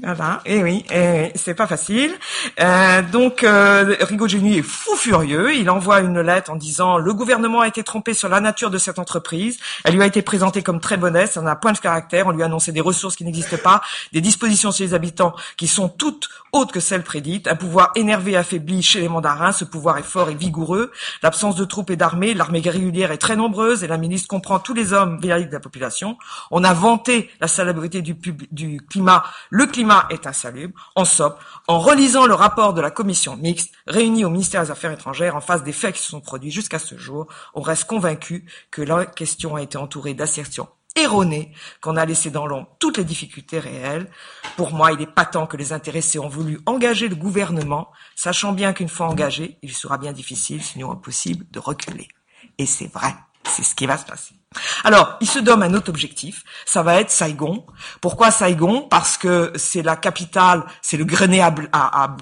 Voilà. Et eh oui, et c'est pas facile. Euh, donc euh, Rigogeni est fou furieux. Il envoie une lettre en disant le gouvernement a été trompé sur la nature de cette entreprise. Elle lui a été présentée comme très bonne, ça n'a point de caractère. On lui a annoncé des ressources qui n'existent pas, des dispositions chez les habitants qui sont toutes autres que celles prédites. Un pouvoir énervé, affaibli chez les mandarins. Ce pouvoir est fort et vigoureux. L'absence de troupes et d'armées, l'armée régulière est très nombreuse et la ministre comprend tous les hommes de la population. On a vanté la salubrité du, du climat. Le climat est insalubre. En somme, en relisant le rapport de la commission mixte réunie au ministère des Affaires étrangères en face des faits qui se sont produits jusqu'à ce jour, on reste convaincu que la question a été entourée d'assertions erronées, qu'on a laissé dans l'ombre toutes les difficultés réelles. Pour moi, il est patent que les intéressés ont voulu engager le gouvernement, sachant bien qu'une fois engagé, il sera bien difficile, sinon impossible, de reculer. Et c'est vrai, c'est ce qui va se passer. Alors, il se donne un autre objectif, ça va être Saigon. Pourquoi Saigon? Parce que c'est la capitale, c'est le grenier à, à,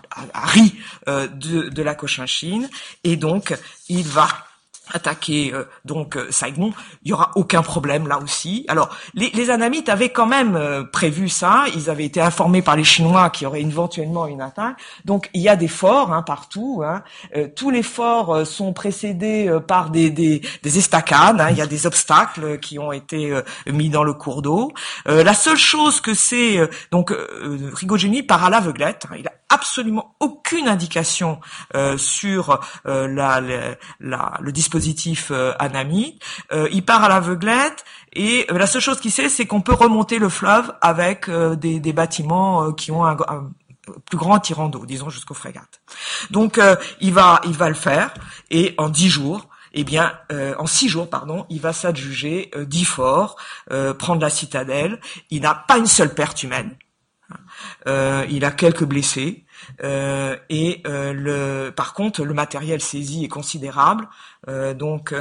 riz euh, de, de la Cochinchine, et donc il va attaquer euh, donc euh, Saigon, il y aura aucun problème là aussi. Alors les, les Anamites avaient quand même euh, prévu ça, ils avaient été informés par les Chinois qu'il y aurait éventuellement une attaque. Donc il y a des forts hein, partout. Hein. tous les forts sont précédés par des, des, des estacades. Hein. Il y a des obstacles qui ont été mis dans le cours d'eau. la seule chose que c'est donc Rigogeni part à l'aveuglette. Hein. il a absolument aucune indication sur la, la, le dispositif dispositif euh, Anami. Euh, il part à l'aveuglette et euh, la seule chose qu'il sait, c'est qu'on peut remonter le fleuve avec des, bâtiments qui ont un, plus grand tirant d'eau, disons jusqu'aux frégates. Donc il va il va le faire et en dix jours, eh bien, en six jours, pardon, il va s'adjuger dix forts, prendre la citadelle. Il n'a pas une seule perte humaine. il a quelques blessés. Euh, et euh, le, par contre, le matériel saisi est considérable. Euh, donc,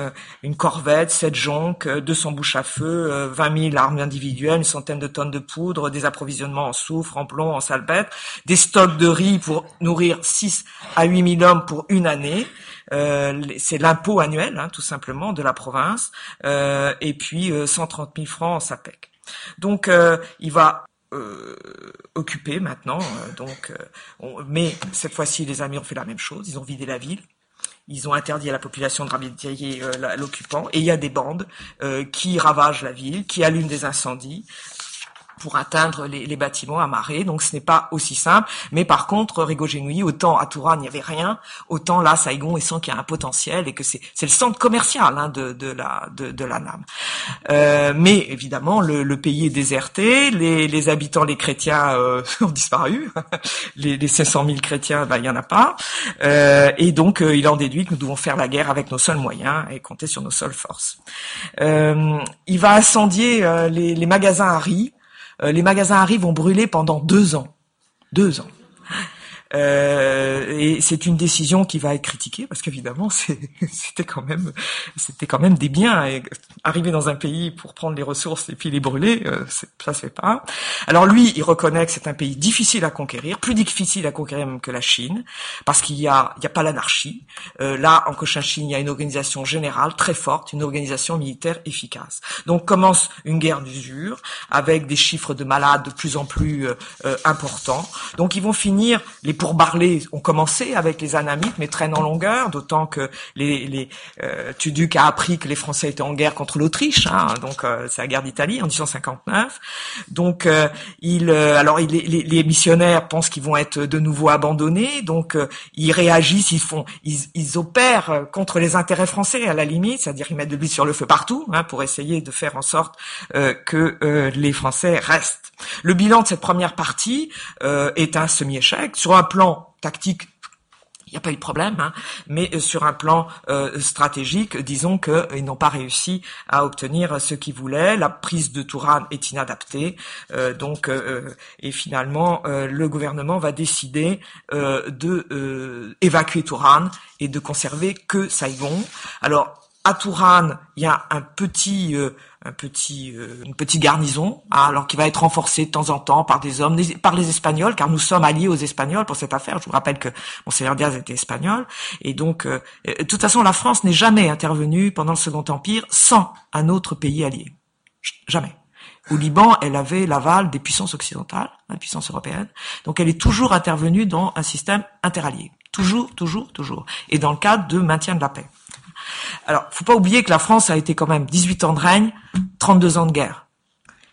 une corvette, sept jonques, 200 bouches à feu, 20 000 armes individuelles, une centaine de tonnes de poudre, des approvisionnements en soufre, en plomb, en salpêtre, des stocks de riz pour nourrir 6 à 8 000 hommes pour une année. c'est l'impôt annuel, hein, tout simplement, de la province, et puis 130 000 francs en SAPEC. Donc, il va euh, maintenant. Euh, donc, euh, mais cette fois-ci, les amis ont fait la même chose. Ils ont vidé la ville. Ils ont interdit à la population de ravitailler l'occupant. Et il y a des bandes qui ravagent la ville, qui allument des incendies, pour atteindre les, les, bâtiments amarrés. Donc ce n'est pas aussi simple. Mais par contre, Rigogénoui, autant à Touran il n'y avait rien, autant là, Saigon, il sent qu'il y a un potentiel et que c'est le centre commercial hein, de, de, la, de, de NAM. Euh, mais évidemment, le, pays est déserté, les, habitants, les chrétiens euh, [LAUGHS] ont disparu. [LAUGHS] les, les 500 000 chrétiens, ben, il n'y en a pas. Euh, et donc, euh, il en déduit que nous devons faire la guerre avec nos seuls moyens et compter sur nos seules forces. Euh, il va incendier les, les magasins à riz les magasins arrivent vont brûler pendant deux ans. Deux ans. Euh, et c'est une décision qui va être critiquée parce qu'évidemment [LAUGHS] c'était quand même c'était quand même des biens et arriver dans un pays pour prendre les ressources et puis les brûler euh, ça se fait pas. Alors lui il reconnaît que c'est un pays difficile à conquérir, plus difficile à conquérir même que la Chine parce qu'il y a il y a pas l'anarchie. Euh, là en Cochinchine il y a une organisation générale très forte, une organisation militaire efficace. Donc commence une guerre d'usure avec des chiffres de malades de plus en plus importants. Donc ils vont finir les pour parler ont commencé avec les Anamites, mais traînent en longueur, d'autant que les, les euh, Tuduc a appris que les Français étaient en guerre contre l'Autriche, hein, donc euh, c'est la guerre d'Italie en 1859. Donc euh, il, euh, alors il, les, les, missionnaires pensent qu'ils vont être de nouveau abandonnés, donc ils réagissent, ils font, ils, ils, opèrent contre les intérêts français à la limite, c'est-à-dire ils mettent de l'huile sur le feu partout hein, pour essayer de faire en sorte que les Français restent. Le bilan de cette première partie est un semi-échec sur un plan tactique il n'y a pas eu de problème, hein, mais euh, sur un plan euh, stratégique, disons qu'ils n'ont pas réussi à obtenir ce qu'ils voulaient. La prise de Touran est inadaptée, euh, donc et finalement le gouvernement va décider de évacuer Touran et de conserver que Saigon. Alors à Touran, il y a un petit, euh, un petit, euh, une petite garnison, hein, alors qui va être renforcée de temps en temps par des hommes, par les Espagnols, car nous sommes alliés aux Espagnols pour cette affaire. Je vous rappelle que Monseigneur Diaz était espagnol, et donc, euh, de toute façon, la France n'est jamais intervenue pendant le Second Empire sans un autre pays allié, jamais. Au Liban, elle avait l'aval des puissances occidentales, des hein, puissances européennes, donc elle est toujours intervenue dans un système interallié, toujours, toujours, toujours, et dans le cadre de maintien de la paix. Alors, faut pas oublier que la France a été quand même 18 ans de règne, 32 ans de guerre.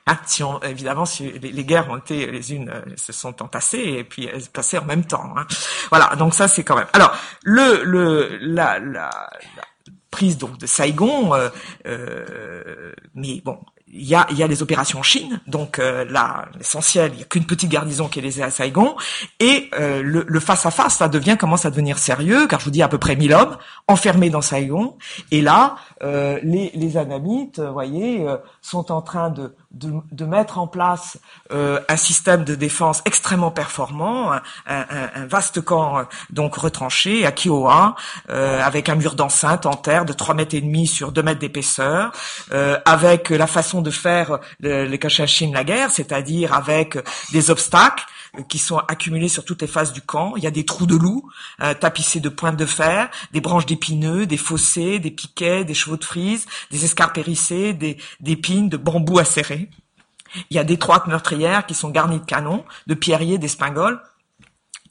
Hein, si on, évidemment, si les, guerres ont été les unes euh, se sont entassées et puis elles passaient en même temps. Hein. Voilà, donc ça c'est quand même. Alors le le la, la, prise donc de Saigon, euh, euh, mais bon, il y a, y a les opérations en Chine, donc euh, là, l'essentiel, il n'y a qu'une petite garnison qui est laissée à Saigon, et euh, le, face à face, ça devient commence à devenir sérieux, car je vous dis à peu près 1000 hommes enfermés dans Saigon, et là, euh, les, les anamites, vous voyez, sont en train de, de, de mettre en place un système de défense extrêmement performant, un, un, un vaste camp donc retranché à Kiowa, avec un mur d'enceinte en terre de 3 mètres et demi sur 2 mètres d'épaisseur, avec la façon de faire les Kachachim la guerre, c'est-à-dire avec des obstacles qui sont accumulés sur toutes les faces du camp. Il y a des trous de loup euh, tapissés de pointes de fer, des branches d'épineux, des fossés, des piquets, des chevaux de frise, des escarpes hérissées, des, des pines, de bambous acérés. Il y a d'étroites meurtrières qui sont garnies de canons, de pierriers, d'espingoles.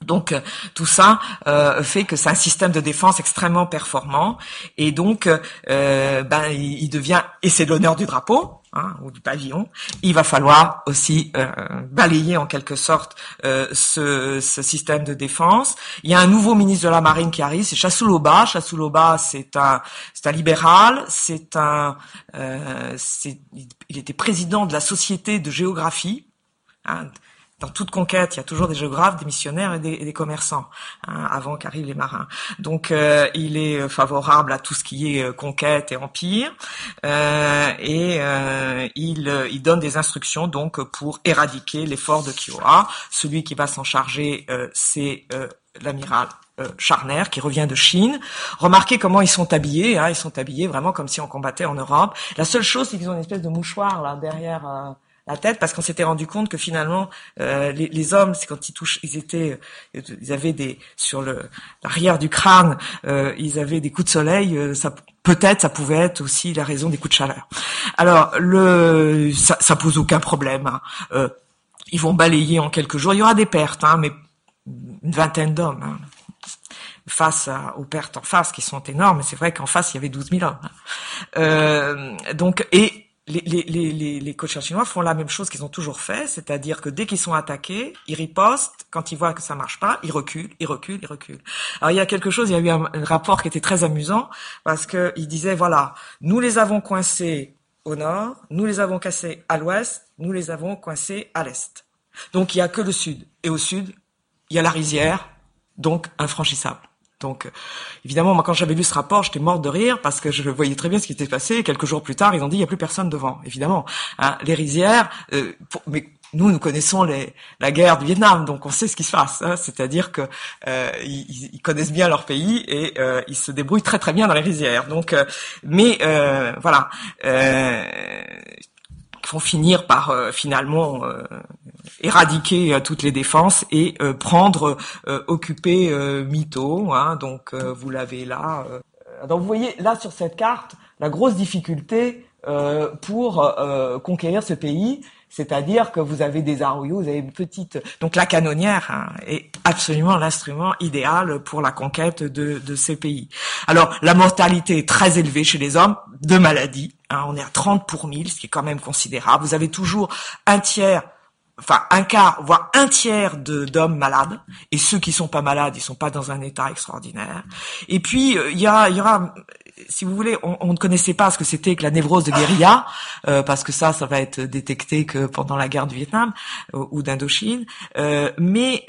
Donc euh, tout ça euh, fait que c'est un système de défense extrêmement performant et donc euh, ben il, devient et c'est l'honneur du drapeau hein, ou du pavillon. Il va falloir aussi balayer en quelque sorte ce, ce, système de défense. Il y a un nouveau ministre de la Marine qui arrive, c'est Chassouloba. Chassouloba, c'est un c'est un libéral, c'est un c'est il était président de la Société de géographie. Hein, dans toute conquête, il y a toujours des géographes, des missionnaires et des, commerçants hein, avant qu'arrivent les marins. Donc, euh, il est euh, favorable à tout ce qui est euh, conquête et empire, et il, il, donne des instructions donc pour éradiquer l'effort de Kiowa. Celui qui va s'en charger, c'est l'amiral Charner qui revient de Chine. Remarquez comment ils sont habillés. Hein, ils sont habillés vraiment comme si on combattait en Europe. La seule chose, c'est qu'ils ont une espèce de mouchoir là derrière la tête parce qu'on s'était rendu compte que finalement euh, les, les, hommes c'est quand ils touchent ils étaient euh, ils avaient des sur le l'arrière du crâne euh, ils avaient des coups de soleil euh, ça peut-être ça pouvait être aussi la raison des coups de chaleur alors le ça, ça pose aucun problème hein. Euh, ils vont balayer en quelques jours il y aura des pertes hein, mais une vingtaine d'hommes hein face aux pertes en face qui sont énormes. C'est vrai qu'en face il y avait 12 000 hommes. Hein. Euh, donc et les, les, les, les coachs chinois font la même chose qu'ils ont toujours fait, c'est-à-dire que dès qu'ils sont attaqués, ils ripostent. Quand ils voient que ça marche pas, ils reculent, ils reculent, ils reculent. Alors il y a quelque chose, il y a eu un, rapport qui était très amusant parce que il disait voilà, nous les avons coincés au nord, nous les avons cassés à l'ouest, nous les avons coincés à l'est. Donc il y a que le sud et au sud il y a la rizière, donc infranchissable. Donc, euh, évidemment, moi, quand j'avais lu ce rapport, j'étais morte de rire parce que je voyais très bien ce qui était passé. Quelques jours plus tard, ils ont dit il n'y a plus personne devant. Évidemment, hein, les rizières. Euh, mais nous, nous connaissons les, la guerre du Vietnam, donc on sait ce qui se passe. Hein, C'est-à-dire que euh, ils, ils, connaissent bien leur pays et euh, ils se débrouillent très très bien dans les rizières. Donc, euh, mais voilà vont finir par euh, finalement euh, éradiquer euh, toutes les défenses et prendre, occuper Mito. Hein, donc vous l'avez là. Donc vous voyez là sur cette carte la grosse difficulté pour conquérir ce pays, c'est-à-dire que vous avez des arroyos, vous avez une petite... Donc la canonnière hein, est absolument l'instrument idéal pour la conquête de, de, ces pays. Alors la mortalité est très élevée chez les hommes de maladies. Hein, on est à 30 pour 1000, ce qui est quand même considérable. Vous avez toujours un tiers enfin un quart, voire un tiers d'hommes malades, et ceux qui sont pas malades, ils sont pas dans un état extraordinaire. Et puis euh, il y, a, y aura si vous voulez, on, ne connaissait pas ce que c'était que la névrose de guérilla, euh, parce que ça, ça va être détecté que pendant la guerre du Vietnam ou d'Indochine. mais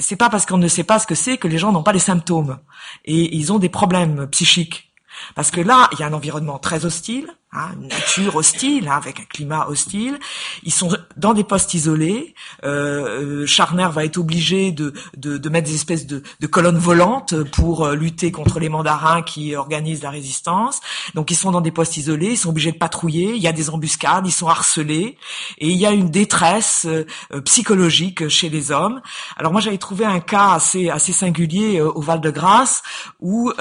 c'est pas parce qu'on ne sait pas ce que c'est que les gens n'ont pas les symptômes et ils ont des problèmes psychiques. Parce que là, il y a un environnement très hostile, hein, une nature hostile, hein, avec un climat hostile. Ils sont dans des postes isolés. Euh, Charner va être obligé de, de, de mettre des espèces de, de, colonnes volantes pour euh, lutter contre les mandarins qui organisent la résistance. Donc ils sont dans des postes isolés, ils sont obligés de patrouiller. Il y a des embuscades, ils sont harcelés et il y a une détresse euh, psychologique chez les hommes. Alors moi j'avais trouvé un cas assez assez singulier euh, au Val de Grâce où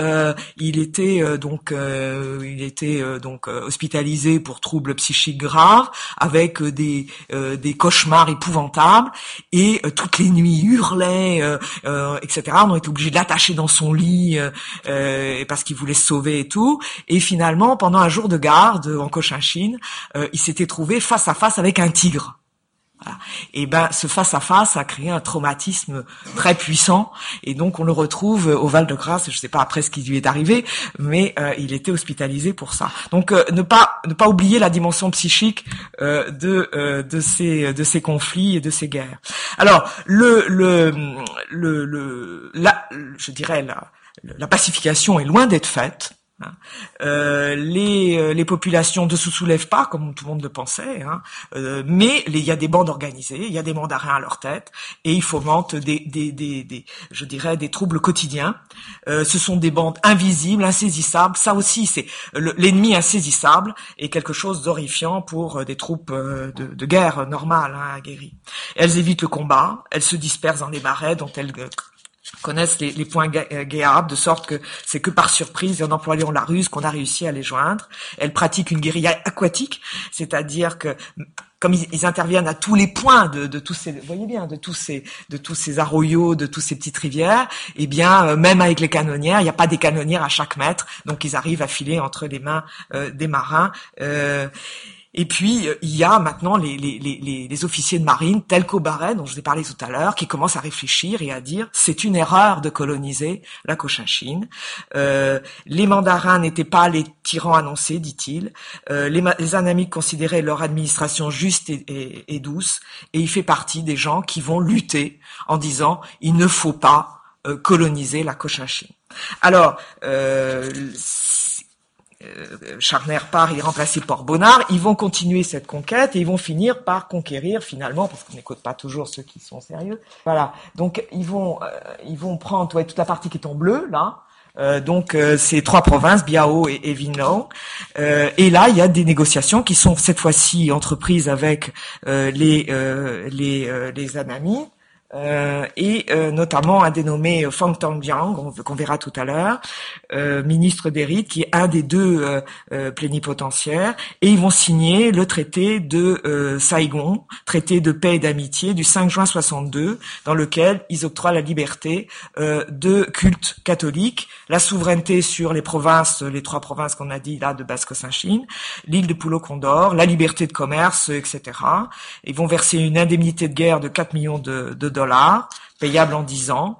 il était donc il était donc hospitalisé pour troubles psychiques graves, avec euh, des, euh, des cauchemars épouvantables, et euh, toutes les nuits hurlait, etc. On était obligé de l'attacher dans son lit parce qu'il voulait se sauver et tout. Et finalement, pendant un jour de garde en Cochinchine, il s'était trouvé face à face avec un tigre. Et ben, ce face à face a créé un traumatisme très puissant, et donc on le retrouve au Val de Grâce. Je ne sais pas après ce qui lui est arrivé, mais euh, il était hospitalisé pour ça. Donc euh, ne pas ne pas oublier la dimension psychique euh, de de ces de ces conflits et de ces guerres. Alors le le le, le je dirais la la pacification est loin d'être faite. Hein. Euh, les, euh, les populations ne se soulèvent pas comme tout le monde le pensait, hein. euh, mais il y a des bandes organisées, il y a des mandarins à leur tête et ils fomentent des, des, des, des je dirais, des troubles quotidiens. Euh, ce sont des bandes invisibles, insaisissables. Ça aussi, c'est l'ennemi insaisissable et quelque chose d'horrifiant pour des troupes de, de guerre normales, hein, aguerries. Elles évitent le combat, elles se dispersent dans les marais dont elles connaissent les, les points guéards, de sorte que c'est que par surprise et en employant la ruse qu'on a réussi à les joindre. Elles pratiquent une guérilla aquatique, c'est-à-dire que comme ils, interviennent à tous les points de, de, tous ces, vous voyez bien, de tous ces, de tous ces arroyos, de toutes ces petites rivières, eh bien, euh, même avec les canonnières, il n'y a pas des canonnières à chaque mètre, donc ils arrivent à filer entre les mains euh, des marins. Euh, et puis, euh, il y a maintenant les, les, les, les officiers de marine, tels qu'Aubaret, dont je vous ai parlé tout à l'heure, qui commencent à réfléchir et à dire c'est une erreur de coloniser la Cochinchine. Euh, les mandarins n'étaient pas les tyrans annoncés, dit-il. Euh, les, les considéraient leur administration juste et, et, et douce, et il fait partie des gens qui vont lutter en disant il ne faut pas euh, coloniser la Cochinchine. Alors, euh, Charner part, il est remplacé par Bonnard, ils vont continuer cette conquête et ils vont finir par conquérir finalement, parce qu'on n'écoute pas toujours ceux qui sont sérieux. Voilà, donc ils vont, euh, ils vont prendre toute la partie qui est en bleu là. Euh, donc ces trois provinces, Biao et, et et là, il y a des négociations qui sont cette fois-ci entreprises avec les les les Anamis. Euh, et euh, notamment un dénommé Fang Tongjiang, qu'on verra tout à l'heure, euh, ministre des qui est un des deux plénipotentiaires, et ils vont signer le traité de Saigon, traité de paix et d'amitié du 5 juin 62, dans lequel ils octroient la liberté de culte catholique, la souveraineté sur les provinces, les trois provinces qu'on a dit là de Basse-Cochinchine, l'île de Pulo Condor, la liberté de commerce, etc. Ils vont verser une indemnité de guerre de 4 millions de, de dollars payable en 10 ans,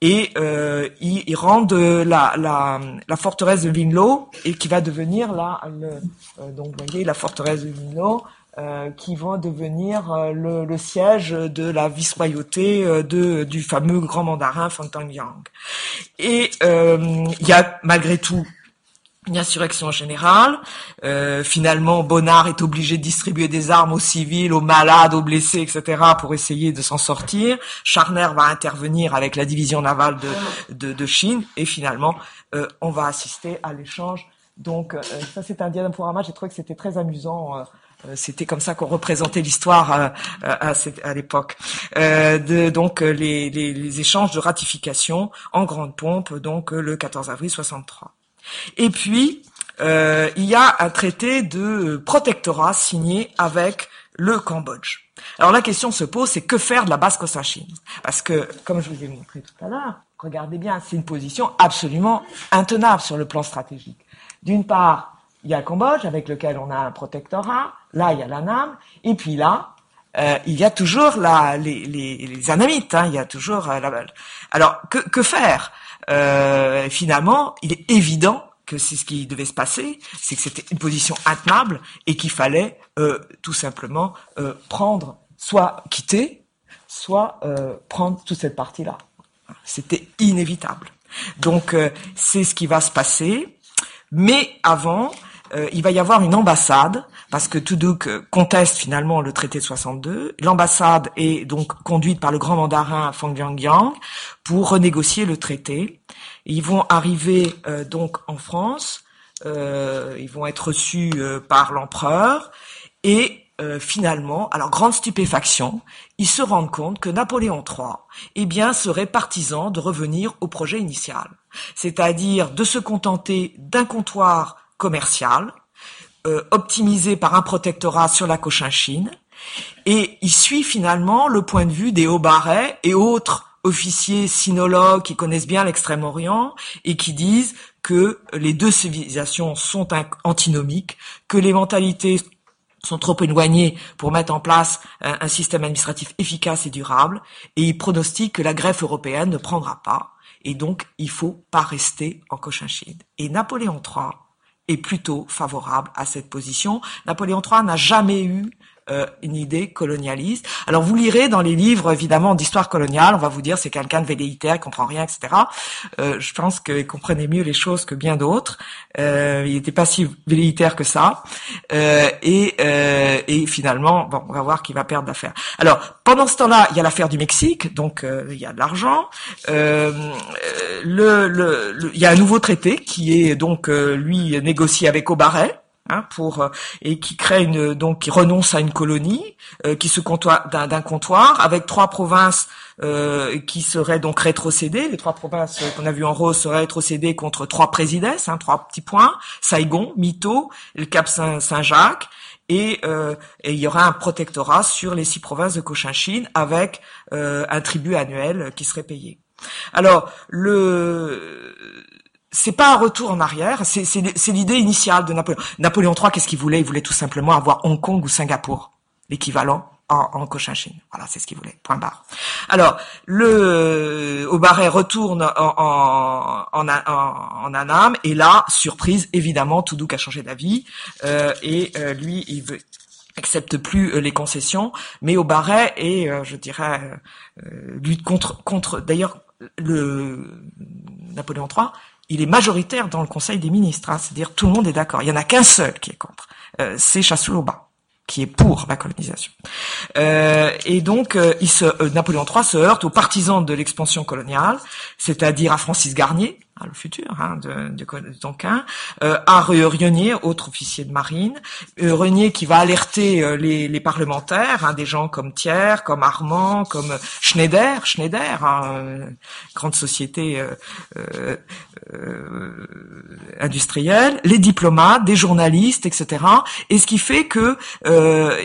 et euh, ils, rendent la, la, la, forteresse de Vinlo, et qui va devenir là, euh, donc vous voyez la forteresse de Vinlo, euh, qui va devenir euh, le, le, siège de la vice-royauté euh, de, du fameux grand mandarin Fantang Yang. Et il y a malgré tout une insurrection générale. Euh, finalement, Bonnard est obligé de distribuer des armes aux civils, aux malades, aux blessés, etc., pour essayer de s'en sortir. Charner va intervenir avec la division navale de, de, de Chine, et finalement, euh, on va assister à l'échange. Donc, euh, ça, c'est un diaporama. J'ai trouvé que c'était très amusant. Euh, c'était comme ça qu'on représentait l'histoire à, à, à l'époque. donc les, les, les échanges de ratification en grande pompe, donc le 14 avril 63. Et puis, euh, il y a un traité de protectorat signé avec le Cambodge. Alors la question se pose, c'est que faire de la basse Cochinchine Parce que, comme je vous ai montré tout à l'heure, regardez bien, c'est une position absolument intenable sur le plan stratégique. D'une part, il y a le Cambodge avec lequel on a un protectorat, là il y a l'ANAM, et puis là, euh, il y a toujours la, les, anamites, hein, il y a toujours euh, la... Alors, que faire? Euh, finalement, il est évident que c'est ce qui devait se passer, c'est que c'était une position intenable et qu'il fallait tout simplement prendre, soit quitter, soit prendre toute cette partie-là. C'était inévitable. Donc c'est ce qui va se passer. Mais avant, euh, il va y avoir une ambassade, parce que Tuduk conteste finalement le traité de 62. L'ambassade est donc conduite par le grand mandarin Fang Yang pour renégocier le traité. Ils vont arriver euh, donc en France, euh, ils vont être reçus par l'empereur, et finalement, alors grande stupéfaction, ils se rendent compte que Napoléon III, eh bien, serait partisan de revenir au projet initial, c'est-à-dire de se contenter d'un comptoir commercial, euh, optimisé par un protectorat sur la Cochinchine, et il suit finalement le point de vue des Hauts-Barrets et autres officiers sinologues qui connaissent bien l'Extrême-Orient et qui disent que les deux civilisations sont antinomiques, que les mentalités sont trop éloignées pour mettre en place un, un système administratif efficace et durable, et ils pronostiquent que la greffe européenne ne prendra pas, et donc il faut pas rester en Cochinchine. Et Napoléon III est plutôt favorable à cette position. Napoléon III n'a jamais eu euh, une idée colonialiste. Alors vous lirez dans les livres évidemment d'histoire coloniale, on va vous dire c'est quelqu'un de velléitaire, il comprend rien, etc. Euh, je pense qu'il comprenait mieux les choses que bien d'autres. Euh, il n'était pas si velléitaire que ça. Euh, et, euh, et finalement, bon, on va voir qu'il va perdre l'affaire. Alors pendant ce temps-là, il y a l'affaire du Mexique, donc il y a de l'argent. le, le, il y a un nouveau traité qui est donc lui négocié avec Aubaret Hein, pour euh, et qui crée une donc qui renonce à une colonie euh, qui se comptoir d'un comptoir avec trois provinces euh, qui seraient donc rétrocédées. Les trois provinces qu'on a vues en rose seraient rétrocédées contre trois présidesses hein, trois petits points Saigon Mito le Cap Saint-Jacques et, et, il y aura un protectorat sur les six provinces de Cochinchine avec un tribut annuel qui serait payé. Alors le c'est pas un retour en arrière, c'est l'idée initiale de Napoléon. Napoléon III, qu'est-ce qu'il voulait? Il voulait tout simplement avoir Hong Kong ou Singapour, l'équivalent en, en Cochinchine. Voilà, c'est ce qu'il voulait. Point barre. Alors, le Aubaret retourne en, en, en, en, Annam, et là, surprise, évidemment, Toudouk a changé d'avis, euh, et euh, lui, il veut accepte plus euh, les concessions, mais Aubaret et je dirais, lutte contre, contre d'ailleurs, le Napoléon III il est majoritaire dans le Conseil des ministres, hein, c'est-à-dire tout le monde est d'accord. Il y en a qu'un seul qui est contre, euh, c'est Chassou-Loba qui est pour la colonisation. Euh, et donc, euh, se, Napoléon III se heurte aux partisans de l'expansion coloniale, c'est-à-dire à Francis Garnier, Le futur hein, de, de, Tonquin, euh, à Renier, autre officier de marine, euh, Renier qui va alerter euh, les, les, parlementaires, hein, des gens comme Thiers, comme Armand, comme Schneider, Schneider, hein, grande société euh, industrielle, les diplomates, des journalistes, etc. Et ce qui fait que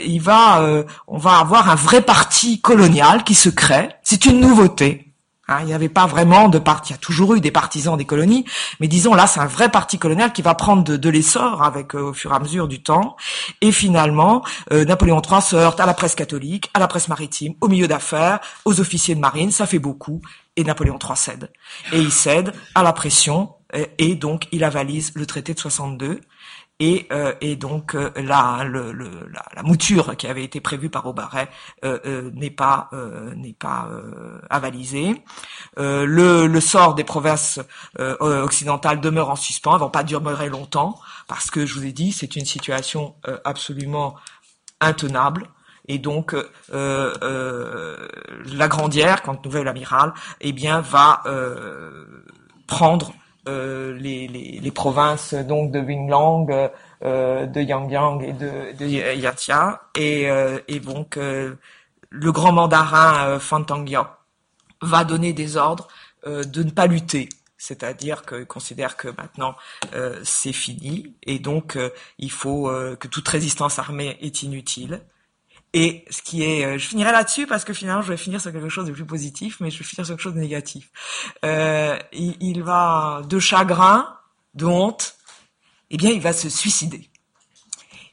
il va, on va avoir un vrai parti colonial qui se crée. C'est une nouveauté Hein, il n'y avait pas vraiment de parti. Il y a toujours eu des partisans des colonies, mais disons là, c'est un vrai parti colonial qui va prendre de, l'essor avec euh, au fur et à mesure du temps. Et finalement, euh, Napoléon III se heurte à la presse catholique, à la presse maritime, au milieu d'affaires, aux officiers de marine. Ça fait beaucoup. Et Napoléon III cède. Et il cède à la pression. Et, donc, il avalise le traité de 62 et, euh, et donc euh, la, le, la, la, mouture qui avait été prévue par Aubaret euh, euh n'est pas n'est pas avalisée. le, le sort des provinces occidentales demeure en suspens, elles vont pas durer longtemps parce que je vous ai dit c'est une situation absolument intenable. Et donc, euh, la Grandière, quand nouvelle amiral, eh bien, va prendre euh, les, les, les, provinces donc de Winglang, euh, de Yangyang et de, de Yatia, et, euh, et donc le grand mandarin euh, Fantangyao va donner des ordres de ne pas lutter. C'est-à-dire qu'il considère que maintenant c'est fini. Et donc il faut que toute résistance armée est inutile et ce qui est, euh, je finirai là-dessus parce que finalement je vais finir sur quelque chose de plus positif, mais je vais finir sur quelque chose de négatif. Euh, il, va de chagrin, de honte, eh bien il va se suicider.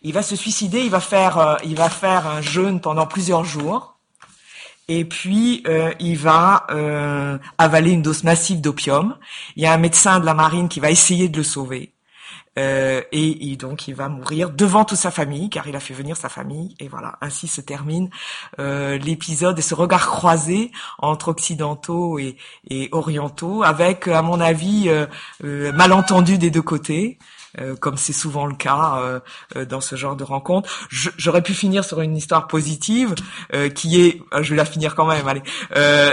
Il va se suicider, il va faire, euh, il va faire un jeûne pendant plusieurs jours, et puis il va avaler une dose massive d'opium. Il y a un médecin de la marine qui va essayer de le sauver. Et, donc il va mourir devant toute sa famille, car il a fait venir sa famille. Et voilà, ainsi se termine l'épisode et ce regard croisé entre occidentaux et, et orientaux, avec, à mon avis, malentendu des deux côtés. Euh, comme c'est souvent le cas euh, euh, dans ce genre de rencontre. J'aurais pu finir sur une histoire positive qui est, je vais la finir quand même. Allez,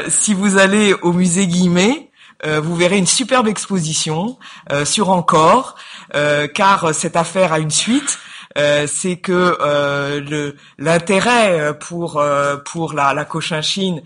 si vous allez au musée Guimet, vous verrez une superbe exposition sur encore, car cette affaire a une suite. c'est que l'intérêt pour pour la, la Cochinchine,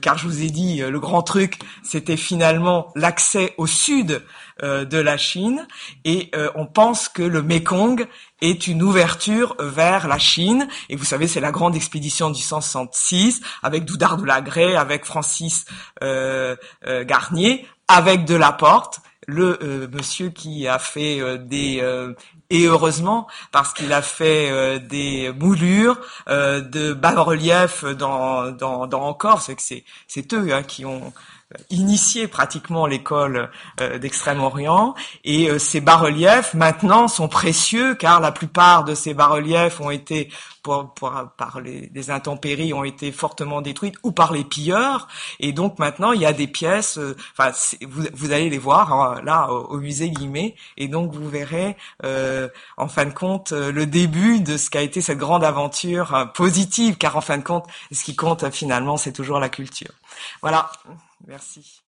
car je vous ai dit le grand truc, c'était finalement l'accès au sud euh, de la Chine et euh, on pense que le Mekong est une ouverture vers la Chine. Et vous savez c'est la grande expédition du 166 avec Doudard de Lagré, avec Francis euh, Garnier, avec de la Porte. Le monsieur qui a fait des et heureusement parce qu'il a fait des moulures de bas-relief dans, dans, dans encore, c'est que c'est c'est eux hein, qui ont initié pratiquement l'école euh, d'Extrême-Orient. Et euh, ces bas-reliefs maintenant sont précieux car la plupart de ces bas-reliefs ont été pour, par les, intempéries ont été fortement détruites ou par les pilleurs. Et donc maintenant il y a des pièces euh, enfin vous, vous, allez les voir hein, là au, musée Guimet et donc vous verrez en fin de compte le début de ce qu'a été cette grande aventure positive car en fin de compte ce qui compte finalement c'est toujours la culture. Voilà Merci.